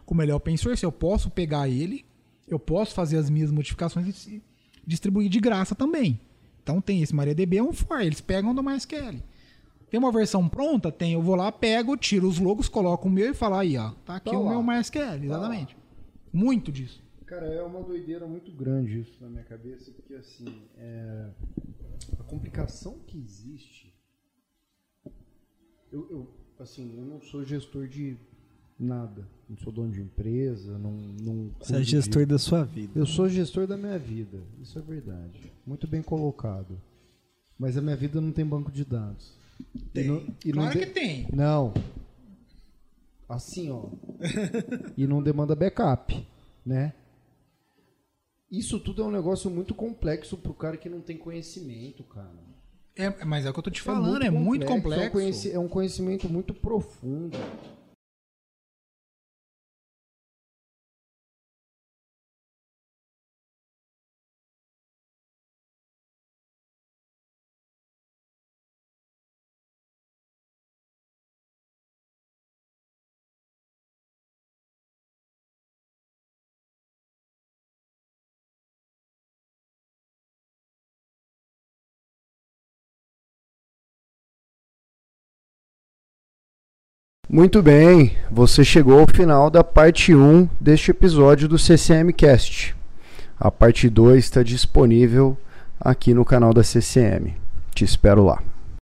como ele é open source, eu posso pegar ele, eu posso fazer as minhas modificações e distribuir de graça também. Então tem esse MariaDB, é um for, eles pegam do MySQL. Tem uma versão pronta? Tem. Eu vou lá, pego, tiro os logos, coloco o meu e falo aí, ó. Tá aqui Tá o lá. meu MySQL, exatamente. Muito disso. Cara, é uma doideira muito grande isso na minha cabeça, porque assim, é, a complicação que existe. Eu, eu, assim, eu não sou gestor de nada, não sou dono de empresa, não. não Você é cuido de- gestor da sua vida. Eu sou gestor da minha vida, isso é verdade. Muito bem colocado. Mas a minha vida não tem banco de dados. E não- e não claro de- que tem. Não. Assim, ó. e não demanda backup, né? Isso tudo é um negócio muito complexo pro cara que não tem conhecimento, cara. É, mas é o que eu tô te falando, é muito É complexo. conheci- é um conhecimento muito profundo. Muito bem, você chegou ao final da parte 1 deste episódio do CCM Cast. A parte 2 está disponível aqui no canal da CCM. Te espero lá.